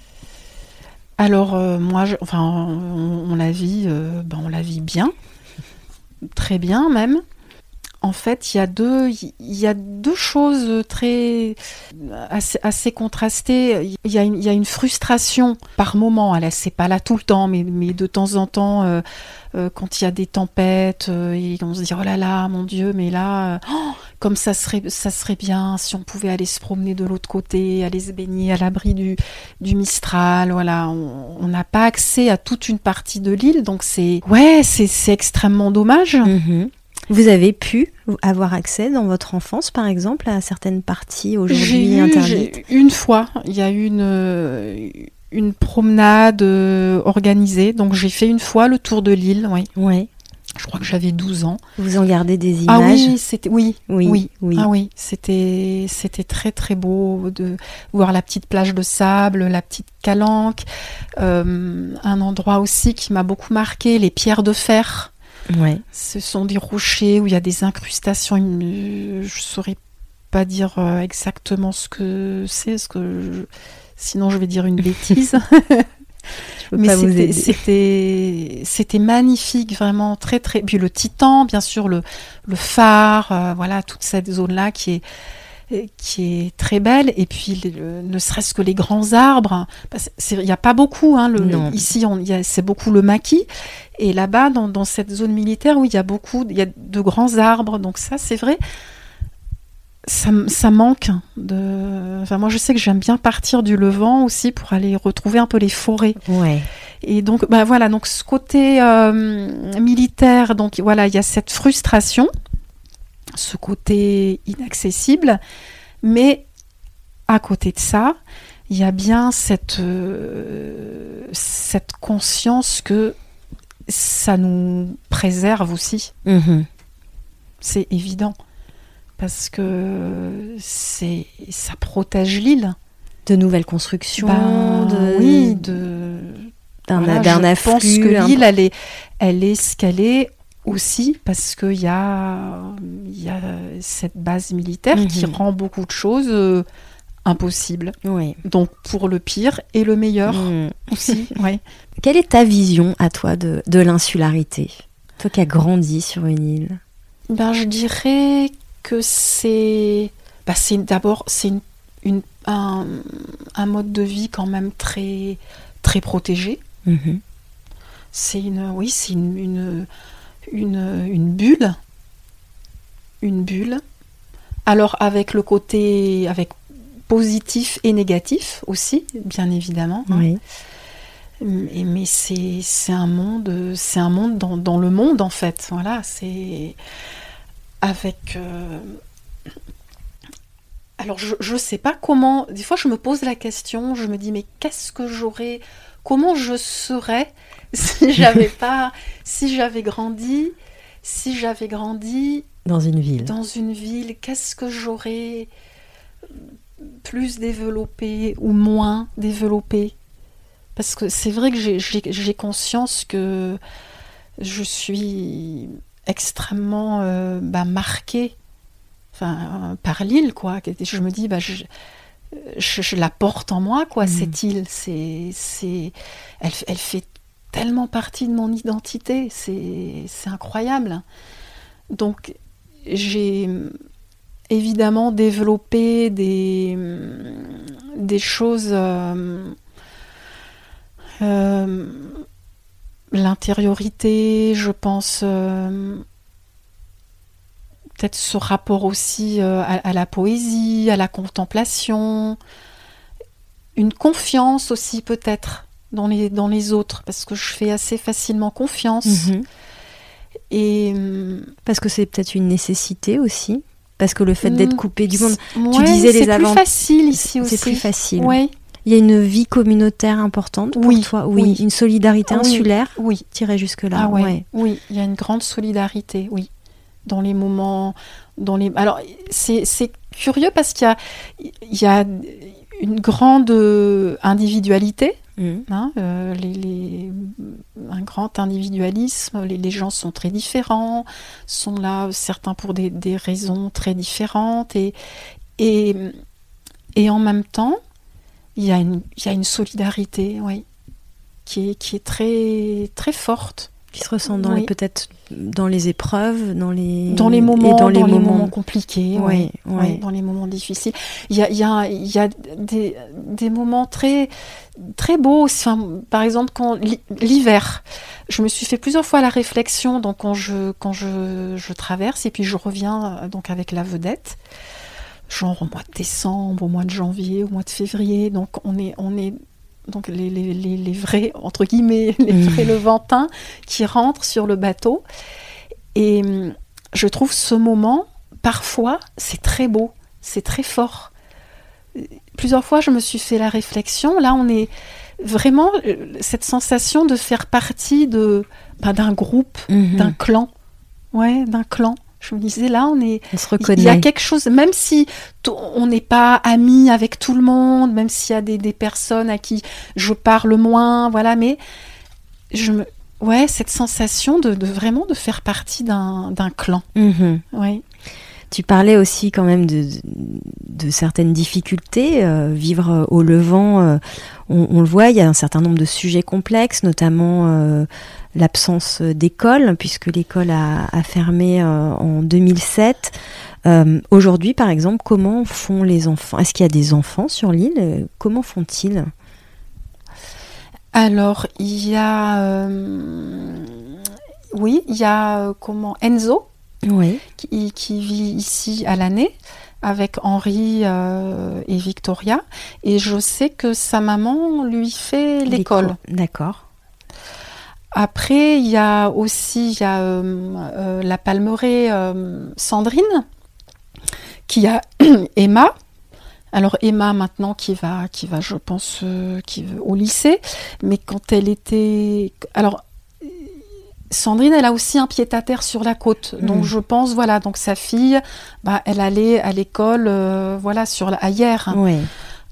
Alors euh, moi, je- enfin, on, on la vit, euh, ben, on la vit bien, très bien même. En fait, il y a deux, il y a deux choses très assez, contrastées. Il y, a une, il y a une frustration par moment. Elle, c'est pas là tout le temps, mais, mais de temps en temps, euh, euh, quand il y a des tempêtes, euh, on se dit oh là là, mon Dieu, mais là, oh, comme ça serait, ça serait bien si on pouvait aller se promener de l'autre côté, aller se baigner à l'abri du, du Mistral, voilà, on n'a pas accès à toute une partie de l'île, donc c'est ouais, c'est extrêmement dommage. Mhm. Vous avez pu avoir accès dans votre enfance, par exemple, à certaines parties aujourd'hui interdites une fois, il y a eu une une promenade euh, organisée, donc j'ai fait une fois le tour de l'île, oui. Ouais. Je crois que j'avais 12 ans. Vous en gardez des images Ah oui, c'était oui, oui, oui. oui. Ah oui, c'était c'était très très beau de voir la petite plage de sable, la petite calanque, euh, un endroit aussi qui m'a beaucoup marqué, les pierres de fer. Ouais. Ce sont des rochers où il y a des incrustations. Je saurais pas dire euh, exactement ce que c'est, ce que je- sinon je vais dire une bêtise. Mais c'était- magnifique, vraiment très très. Puis le Titan, bien sûr, le le phare, euh, voilà toute cette zone là qui est qui est très belle et puis le- ne serait-ce que les grands arbres c'est- il n'y a pas beaucoup hein, le, ici c'est beaucoup le maquis et là-bas dans, dans cette zone militaire où il y a beaucoup il y a de grands arbres donc ça c'est vrai ça, manque de enfin moi je sais que j'aime bien partir du Levant aussi pour aller retrouver un peu les forêts Ouais. Et donc, bah voilà, donc ce côté euh, militaire, donc voilà, il y a cette frustration, ce côté inaccessible, mais à côté de ça, il y a bien cette, euh, cette conscience que ça nous préserve aussi. Mhm. C'est évident. Parce que c'est ça protège l'île. De nouvelles constructions, Ben, de, oui, de d'un voilà, je pense que l'île, elle est, elle est ce qu'elle est aussi parce qu'il y a, y a cette base militaire qui Mhm. rend beaucoup de choses euh, impossibles. Oui. Donc pour le pire et le meilleur Mhm. aussi. ouais. Quelle est ta vision à toi de, de l'insularité? Toi qui as grandi sur une île. Ben, je dirais que c'est, c'est d'abord c'est une, une- un, un mode de vie quand même très très protégé. Mhm. C'est une, oui, c'est une, une, une, une bulle. Une bulle. Alors, avec le côté avec positif et négatif aussi, bien évidemment. hein. Mais, c'est c'est un monde, c'est un monde dans, dans le monde, en fait. Voilà, c'est avec. euh, Alors, je ne sais pas comment. Des fois, je me pose la question, je me dis, mais qu'est-ce que j'aurais. Comment je serais si j'avais pas. Si j'avais grandi. Si j'avais grandi Dans une ville. dans une ville, qu'est-ce que j'aurais plus développé ou moins développé Parce que c'est vrai que j'ai- conscience que je suis extrêmement euh, bah, marquée enfin, par l'île, quoi. Je me dis, bah, je, je, je la porte en moi, quoi, Mhm. cette île. C'est, c'est, elle, elle fait tellement partie de mon identité, c'est, c'est incroyable. Donc, j'ai évidemment développé des, des choses. euh, euh, L'intériorité, je pense. euh, Peut-être ce rapport aussi à, à la poésie, à la contemplation, une confiance aussi peut-être dans les, dans les autres, parce que je fais assez facilement confiance. Mhm. Et Parce que c'est peut-être une nécessité aussi. Parce que le fait d'être Mm, coupé du monde, Ouais, disais les c'est plus avant- facile ici aussi. c'est plus facile. Oui, Il y a une vie communautaire importante pour Oui, toi Oui, oui. une solidarité oui. insulaire oui. tirée jusque-là. Ah ouais, ouais. Oui, il y a une grande solidarité, oui. Dans les moments. Dans les... Alors, c'est c'est curieux parce qu'il y a, il y a une grande euh, individualité, Mhm. hein, euh, un grand individualisme. Les, gens sont très différents, sont là, certains pour des, des raisons très différentes. Et, et, et en même temps, il y a une, y a une solidarité, oui, qui est, qui est très, très forte. Qui se ressent dans Oui. peut-être dans les épreuves, dans les Dans les et moments, dans les moments. compliqués, Ouais, ouais, dans les moments difficiles. Il y a, il y a, il y a des, des moments très, très beaux. Enfin, par exemple, quand l'hi- l'hiver, je me suis fait plusieurs fois la réflexion. Donc, quand je, quand je, je traverse et puis je reviens euh, donc avec la vedette, genre au mois de décembre, au mois de janvier, au mois de février. Donc, on est, on est donc les, les, les, les vrais entre guillemets les vrais Levantins qui rentrent sur le bateau. Et hum, je trouve ce moment, parfois, c'est très beau, c'est très fort. Plusieurs fois, je me suis fait la réflexion. Là, on est vraiment euh, cette sensation de faire partie de bah, d'un groupe, Mhm. d'un clan. Ouais, d'un clan. Je me disais, là, on est. On se Il y a reconnaît. quelque chose, même si on n'est pas amis avec tout le monde, même s'il y a des, des personnes à qui je parle moins, voilà, mais je me. Ouais, cette sensation de, de vraiment de faire partie d'un clan. Mhm. Ouais. Tu parlais aussi quand même de, certaines difficultés. euh, vivre euh, au Levant, euh, on, le voit, il y a un certain nombre de sujets complexes, notamment l'absence d'école, puisque l'école a, a fermé en 2007. Euh, Aujourd'hui, par exemple, comment font les enfants Est-ce qu'il y a des enfants sur l'île Comment font-ils? Alors, il y a. oui, il y a comment Enzo? Oui. qui, qui vit ici à l'année avec Henri euh, et Victoria. Et je sais que sa maman lui fait l'école. D'accord. Après, il y a aussi il y a, la palmeraie Sandrine, qui a Emma. Alors Emma maintenant qui va, qui va, je pense, qui au lycée, mais quand elle était, alors Sandrine, elle a aussi un pied à terre sur la côte. Donc hmm. je pense, voilà, donc sa fille, bah, elle allait à l'école, euh, voilà, sur la, hier.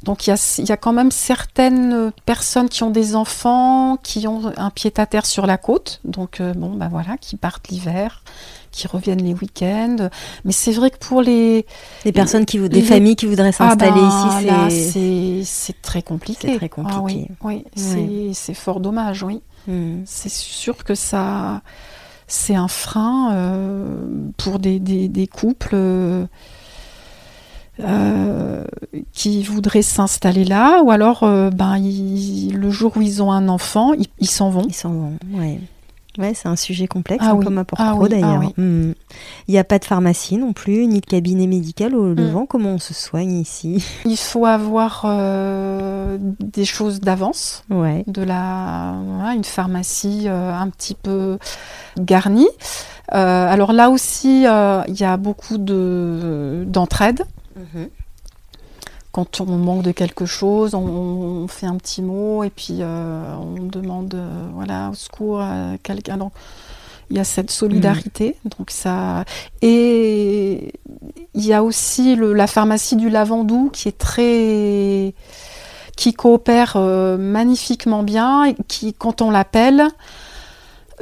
Donc il y a, quand même certaines personnes qui ont des enfants, qui ont un pied à terre sur la côte. Donc euh, bon, bah voilà, qui partent l'hiver, qui reviennent les week-ends. Mais c'est vrai que pour les les personnes qui des familles qui voudraient ah s'installer bah, ici, c'est très compliqué. C'est très compliqué. Ah oui, c'est fort dommage, oui. Hmm. C'est sûr que ça, c'est un frein euh, pour des, des, couples euh, euh, qui voudraient s'installer là, ou alors, ben, le jour où ils ont un enfant, ils s'en vont. Ils s'en vont, ouais. Ouais, c'est un sujet complexe, ah hein, comme à Porto ah d'ailleurs. Ah hmm. Il n'y a pas de pharmacie non plus, ni de cabinet médical au hmm. Levant. Comment on se soigne ici? Il faut avoir euh, des choses d'avance. Ouais. De la, une pharmacie euh, un petit peu garnie. Euh, alors là aussi, il y a beaucoup de d'entraide. Mhm quand on manque de quelque chose, on, fait un petit mot et puis euh, on demande euh, voilà au secours à quelqu'un. Donc il y a cette solidarité. Mm. Donc ça et il y a aussi la pharmacie du Lavandou qui est très qui coopère euh, magnifiquement bien et qui quand on l'appelle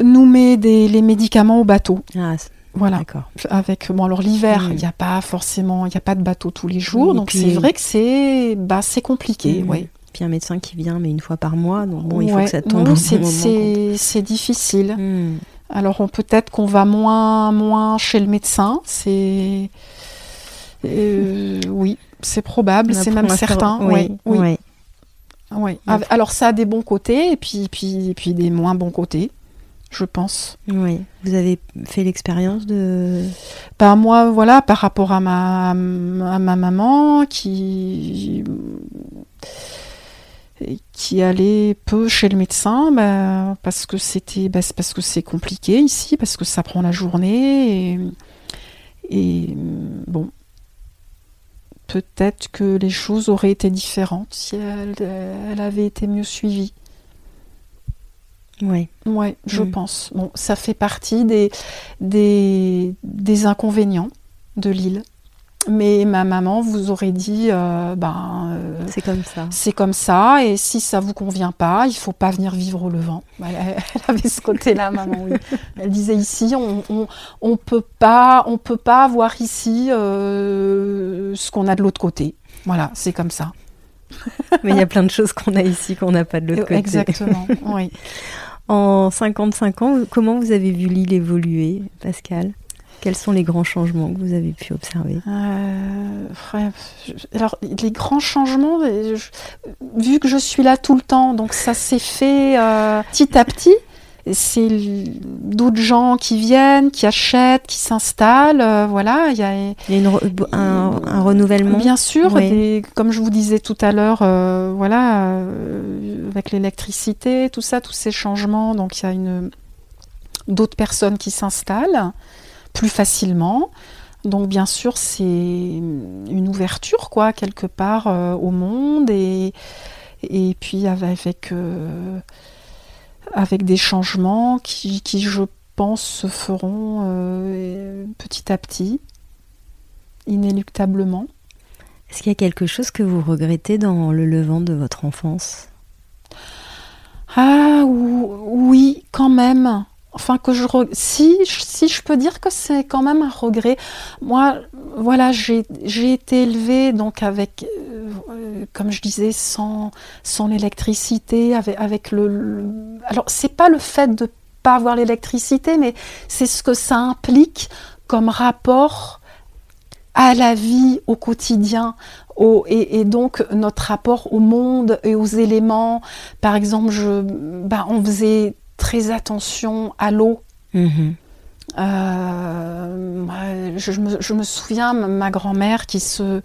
nous met des, les médicaments au bateau. Ah, voilà. Avec bon alors l'hiver, il n'y a pas forcément, il n'y a pas de bateau tous les jours, donc c'est vrai que c'est bah c'est compliqué, oui. Puis un médecin qui vient mais une fois par mois, donc bon, il faut que ça tombe. c'est difficile. Hmm. Alors peut-être qu'on va moins moins chez le médecin, c'est euh, oui, c'est probable, c'est même certain. Oui, oui. oui. Alors ça a des bons côtés et puis puis puis des moins bons côtés je pense. Oui. Vous avez fait l'expérience de. Ben moi, voilà, par rapport à ma, à ma maman qui qui allait peu chez le médecin ben, parce que c'était ben, parce que c'est compliqué ici parce que ça prend la journée et, et bon peut-être que les choses auraient été différentes si elle, elle avait été mieux suivie oui. Ouais, je mm. pense. Bon, ça fait partie des, des, des inconvénients de l'île. Mais ma maman vous aurait dit, euh, ben, euh, c'est comme ça. C'est comme ça, et si ça vous convient pas, il faut pas venir vivre au Levant. Elle, avait ce côté-là, maman. Oui. Elle disait ici, on, on, on, peut pas, on peut pas avoir ici euh, ce qu'on a de l'autre côté. Voilà, c'est comme ça. Mais il y a plein de choses qu'on a ici qu'on n'a pas de l'autre côté. Exactement. Oui. En 55 ans, comment vous avez vu l'île évoluer, Pascal? Quels sont les grands changements que vous avez pu observer? Euh, Alors, les grands changements, vu que je suis là tout le temps, donc ça s'est fait euh, petit à petit? C'est d'autres gens qui viennent, qui achètent, qui s'installent. Euh, voilà, il y a, un, renouvellement. Bien sûr, comme je vous disais tout à l'heure, euh, voilà, euh, avec l'électricité, tout ça, tous ces changements. Donc il y a une d'autres personnes qui s'installent plus facilement. Donc bien sûr, c'est une ouverture, quoi, quelque part au monde et et puis avec avec des changements qui, qui, je pense, se feront euh, petit à petit, inéluctablement. Est-ce qu'il y a quelque chose que vous regrettez dans le Levant de votre enfance? Ah oui, quand même. Enfin que je si si je peux dire que c'est quand même un regret. Moi voilà j'ai été élevée donc avec euh, comme je disais sans sans l'électricité avec avec le, alors c'est pas le fait de pas avoir l'électricité mais c'est ce que ça implique comme rapport à la vie au quotidien au, et, donc notre rapport au monde et aux éléments par exemple je bah, on faisait très attention à l'eau. Mhm. Euh, je, me, souviens, ma grand-mère qui se,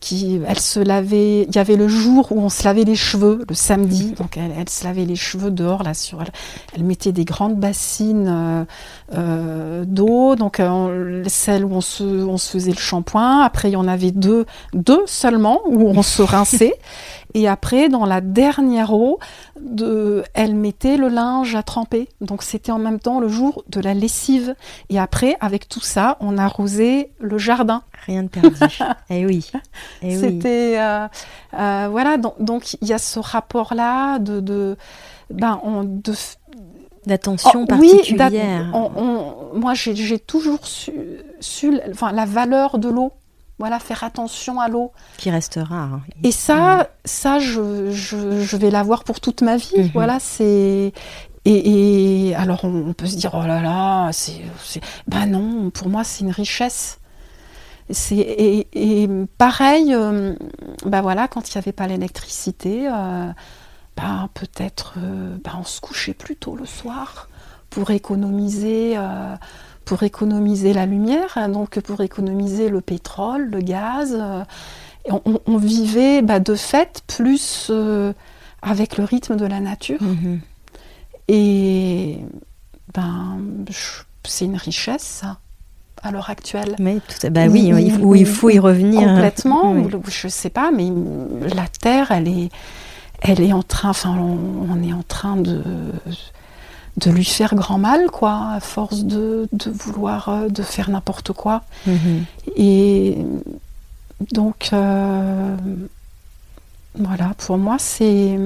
qui, elle se lavait. Il y avait le jour où on se lavait les cheveux, le samedi. Donc elle, elle se lavait les cheveux dehors là sur. Elle, elle mettait des grandes bassines euh, euh, d'eau. Donc celle où on se, on se faisait le shampoing. Après il y en avait deux, deux seulement où on se rinçait. Et après, dans la dernière eau, de, elle mettait le linge à tremper. Donc c'était en même temps le jour de la lessive. Et après, avec tout ça, on arrosait le jardin. Rien de perdu. eh oui. Eh oui. C'était euh, euh, voilà. Donc il y a ce rapport là de, de ben on, de d'attention Oh, oui, particulière. d'at- on- on- moi, j'ai toujours su, su l- enfin, la valeur de l'eau. Voilà, faire attention à l'eau. qui restera. hein. Et ça, ça, je, je, je vais l'avoir pour toute ma vie. Mhm. Voilà, c'est. Et, et alors, on, peut se dire, oh là là, c'est. Ben non, pour moi, c'est une richesse. C'est, et, et pareil, euh, ben voilà, quand il n'y avait pas l'électricité, euh, ben peut-être euh, ben on se couchait plus tôt le soir pour économiser, pour économiser la lumière, hein, donc pour économiser le pétrole, le gaz. euh, on, vivait ben, de fait plus euh, avec le rythme de la nature. Mhm. Et ben, c'est une richesse, ça, à l'heure actuelle. Mais tout à- bah oui, Ou- il faut, ou- il faut y revenir. Complètement, Oui. ou je sais pas, mais la Terre, elle est, elle est en train, enfin, on, on est en train de, de lui faire grand mal, quoi, à force de, de vouloir, euh, de faire n'importe quoi. Mhm. Et donc, euh, voilà, pour moi, c'est.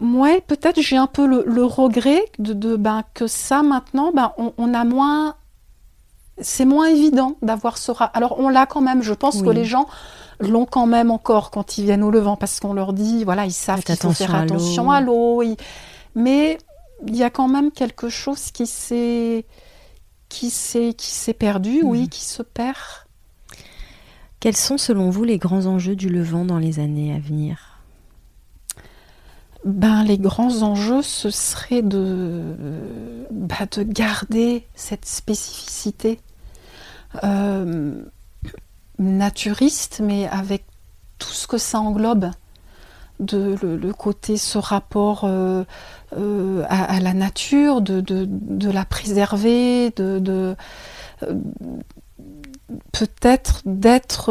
Ouais, peut-être j'ai un peu le, le regret de, de, ben, que ça maintenant, ben, on, on a moins. C'est moins évident d'avoir ce. ra- Alors, on l'a quand même. Je pense que les gens l'ont quand même encore quand ils viennent au Levant parce qu'on leur dit, voilà, ils savent qu'il faut faire attention à l'eau. attention à l'eau. ils- Mais il y a quand même quelque chose qui s'est qui s'est qui s'est perdu, oui, Mhm. qui se perd. Quels sont selon vous les grands enjeux du Levant dans les années à venir? Ben, les grands enjeux, ce serait de, bah, de garder cette spécificité euh, naturiste, mais avec tout ce que ça englobe. De, le, le côté, ce rapport euh, euh, à, à la nature, de, de, de la préserver, de, de euh, peut-être d'être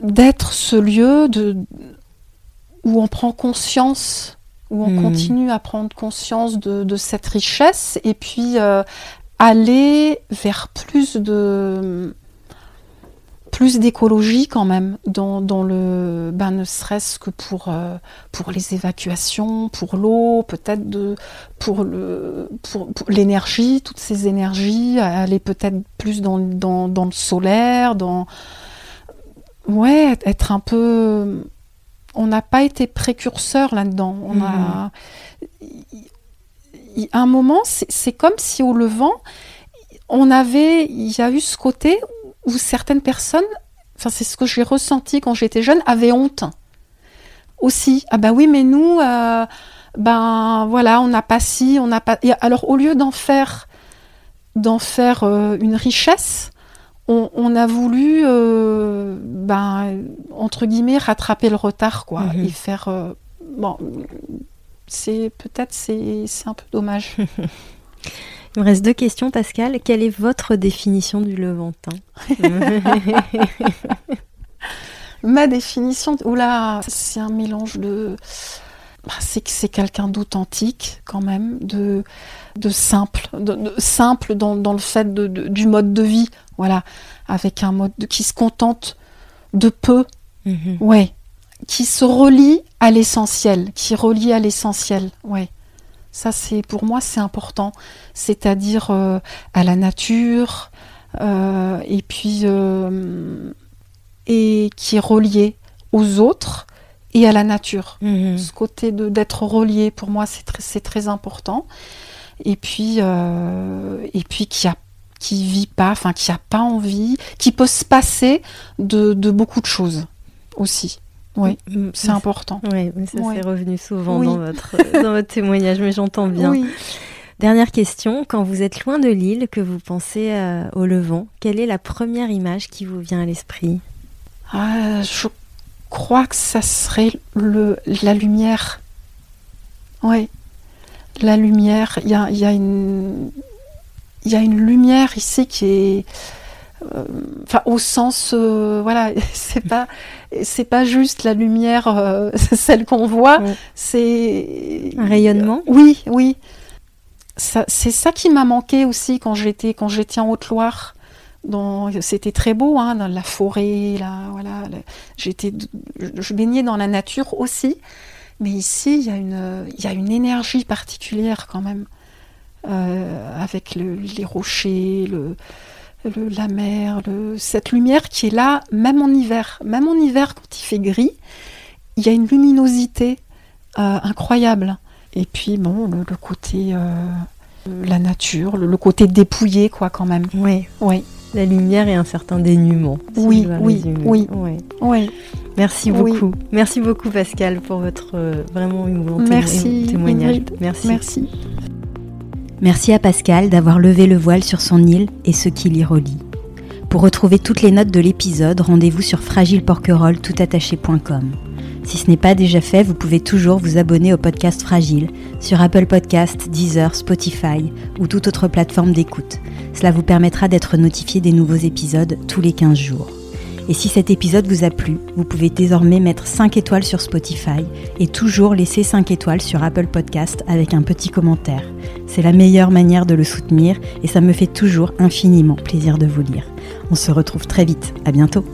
d'être ce lieu de, où on prend conscience, où on Hmm. continue à prendre conscience de, de cette richesse, et puis euh, aller vers plus de plus d'écologie quand même dans, dans le ben ne serait-ce que pour euh, pour les évacuations pour l'eau peut-être de pour le pour, pour l'énergie toutes ces énergies aller peut-être plus dans, dans, dans le solaire dans ouais être un peu on n'a pas été précurseur là-dedans. On a à un moment c'est c'est comme si au Levant on avait il y a eu ce côté où certaines personnes, enfin c'est ce que j'ai ressenti quand j'étais jeune, avaient honte aussi. Ah bah oui, mais nous, euh, ben voilà, on n'a pas ci, on n'a pas. Et alors au lieu d'en faire, d'en faire euh, une richesse, on, on a voulu, euh, ben entre guillemets, rattraper le retard, quoi, Mhm. et faire. bon, c'est peut-être c'est c'est un peu dommage. Il me reste deux questions, Pascal. Quelle est votre définition du Levantin Ma définition, oula, c'est un mélange de. bah, c'est que c'est quelqu'un d'authentique quand même, de, de simple, de, de- simple dans, dans le fait de, de- du mode de vie, voilà, avec un mode de- qui se contente de peu, Mhm. ouais, qui se relie à l'essentiel, qui relie à l'essentiel, ouais. Ça, c'est pour moi, c'est important, c'est-à-dire euh, à la nature, euh, et puis euh, et qui est relié aux autres et à la nature. Mhm. Ce côté de d'être relié, pour moi, c'est très, très important. Et puis, et puis qui a qui vit pas, enfin qui a pas envie, qui peut se passer de, de beaucoup de choses aussi. Oui, c'est important. Oui, ça Ouais. c'est revenu souvent Oui. dans, votre, dans votre témoignage, mais j'entends bien. Oui. Dernière question, quand vous êtes loin de l'île, que vous pensez euh, au Levant, quelle est la première image qui vous vient à l'esprit? Ah, Je crois que ça serait le, la lumière. Oui, la lumière. Il y a, y, a y a une lumière ici qui est... Euh, enfin, au sens, euh, voilà, c'est pas, c'est pas juste la lumière, celle qu'on voit, c'est un rayonnement. oui, oui c'est ça qui m'a manqué aussi quand j'étais quand j'étais en Haute-Loire. C'était très beau, hein, dans la forêt, là, voilà. J'étais, je baignais dans la nature aussi, mais ici il y a une, il y a une énergie particulière quand même, euh, avec les rochers, le, la mer, cette lumière qui est là, même en hiver, même en hiver quand il fait gris, il y a une luminosité euh, incroyable. Et puis, bon, le, côté. Euh, la nature, le, côté dépouillé, quoi, quand même. Oui. Oui. La lumière et un certain dénuement. oui, oui, oui, oui, Merci beaucoup. Merci beaucoup, Pascal, pour votre euh, vraiment émouvant Merci, témoignage. Merci. Merci. Merci à Pascal d'avoir levé le voile sur son île et ce qui l'y relie. Pour retrouver toutes les notes de l'épisode, rendez-vous sur fragileporquerolles.toutattaché.com. Si ce n'est pas déjà fait, vous pouvez toujours vous abonner au podcast Fragile sur Apple Podcast, Deezer, Spotify ou toute autre plateforme d'écoute. Cela vous permettra d'être notifié des nouveaux épisodes tous les 15 jours. Et si cet épisode vous a plu, vous pouvez désormais mettre 5 étoiles sur Spotify et toujours laisser 5 étoiles sur Apple Podcast avec un petit commentaire. C'est la meilleure manière de le soutenir et ça me fait toujours infiniment plaisir de vous lire. On se retrouve très vite. À bientôt.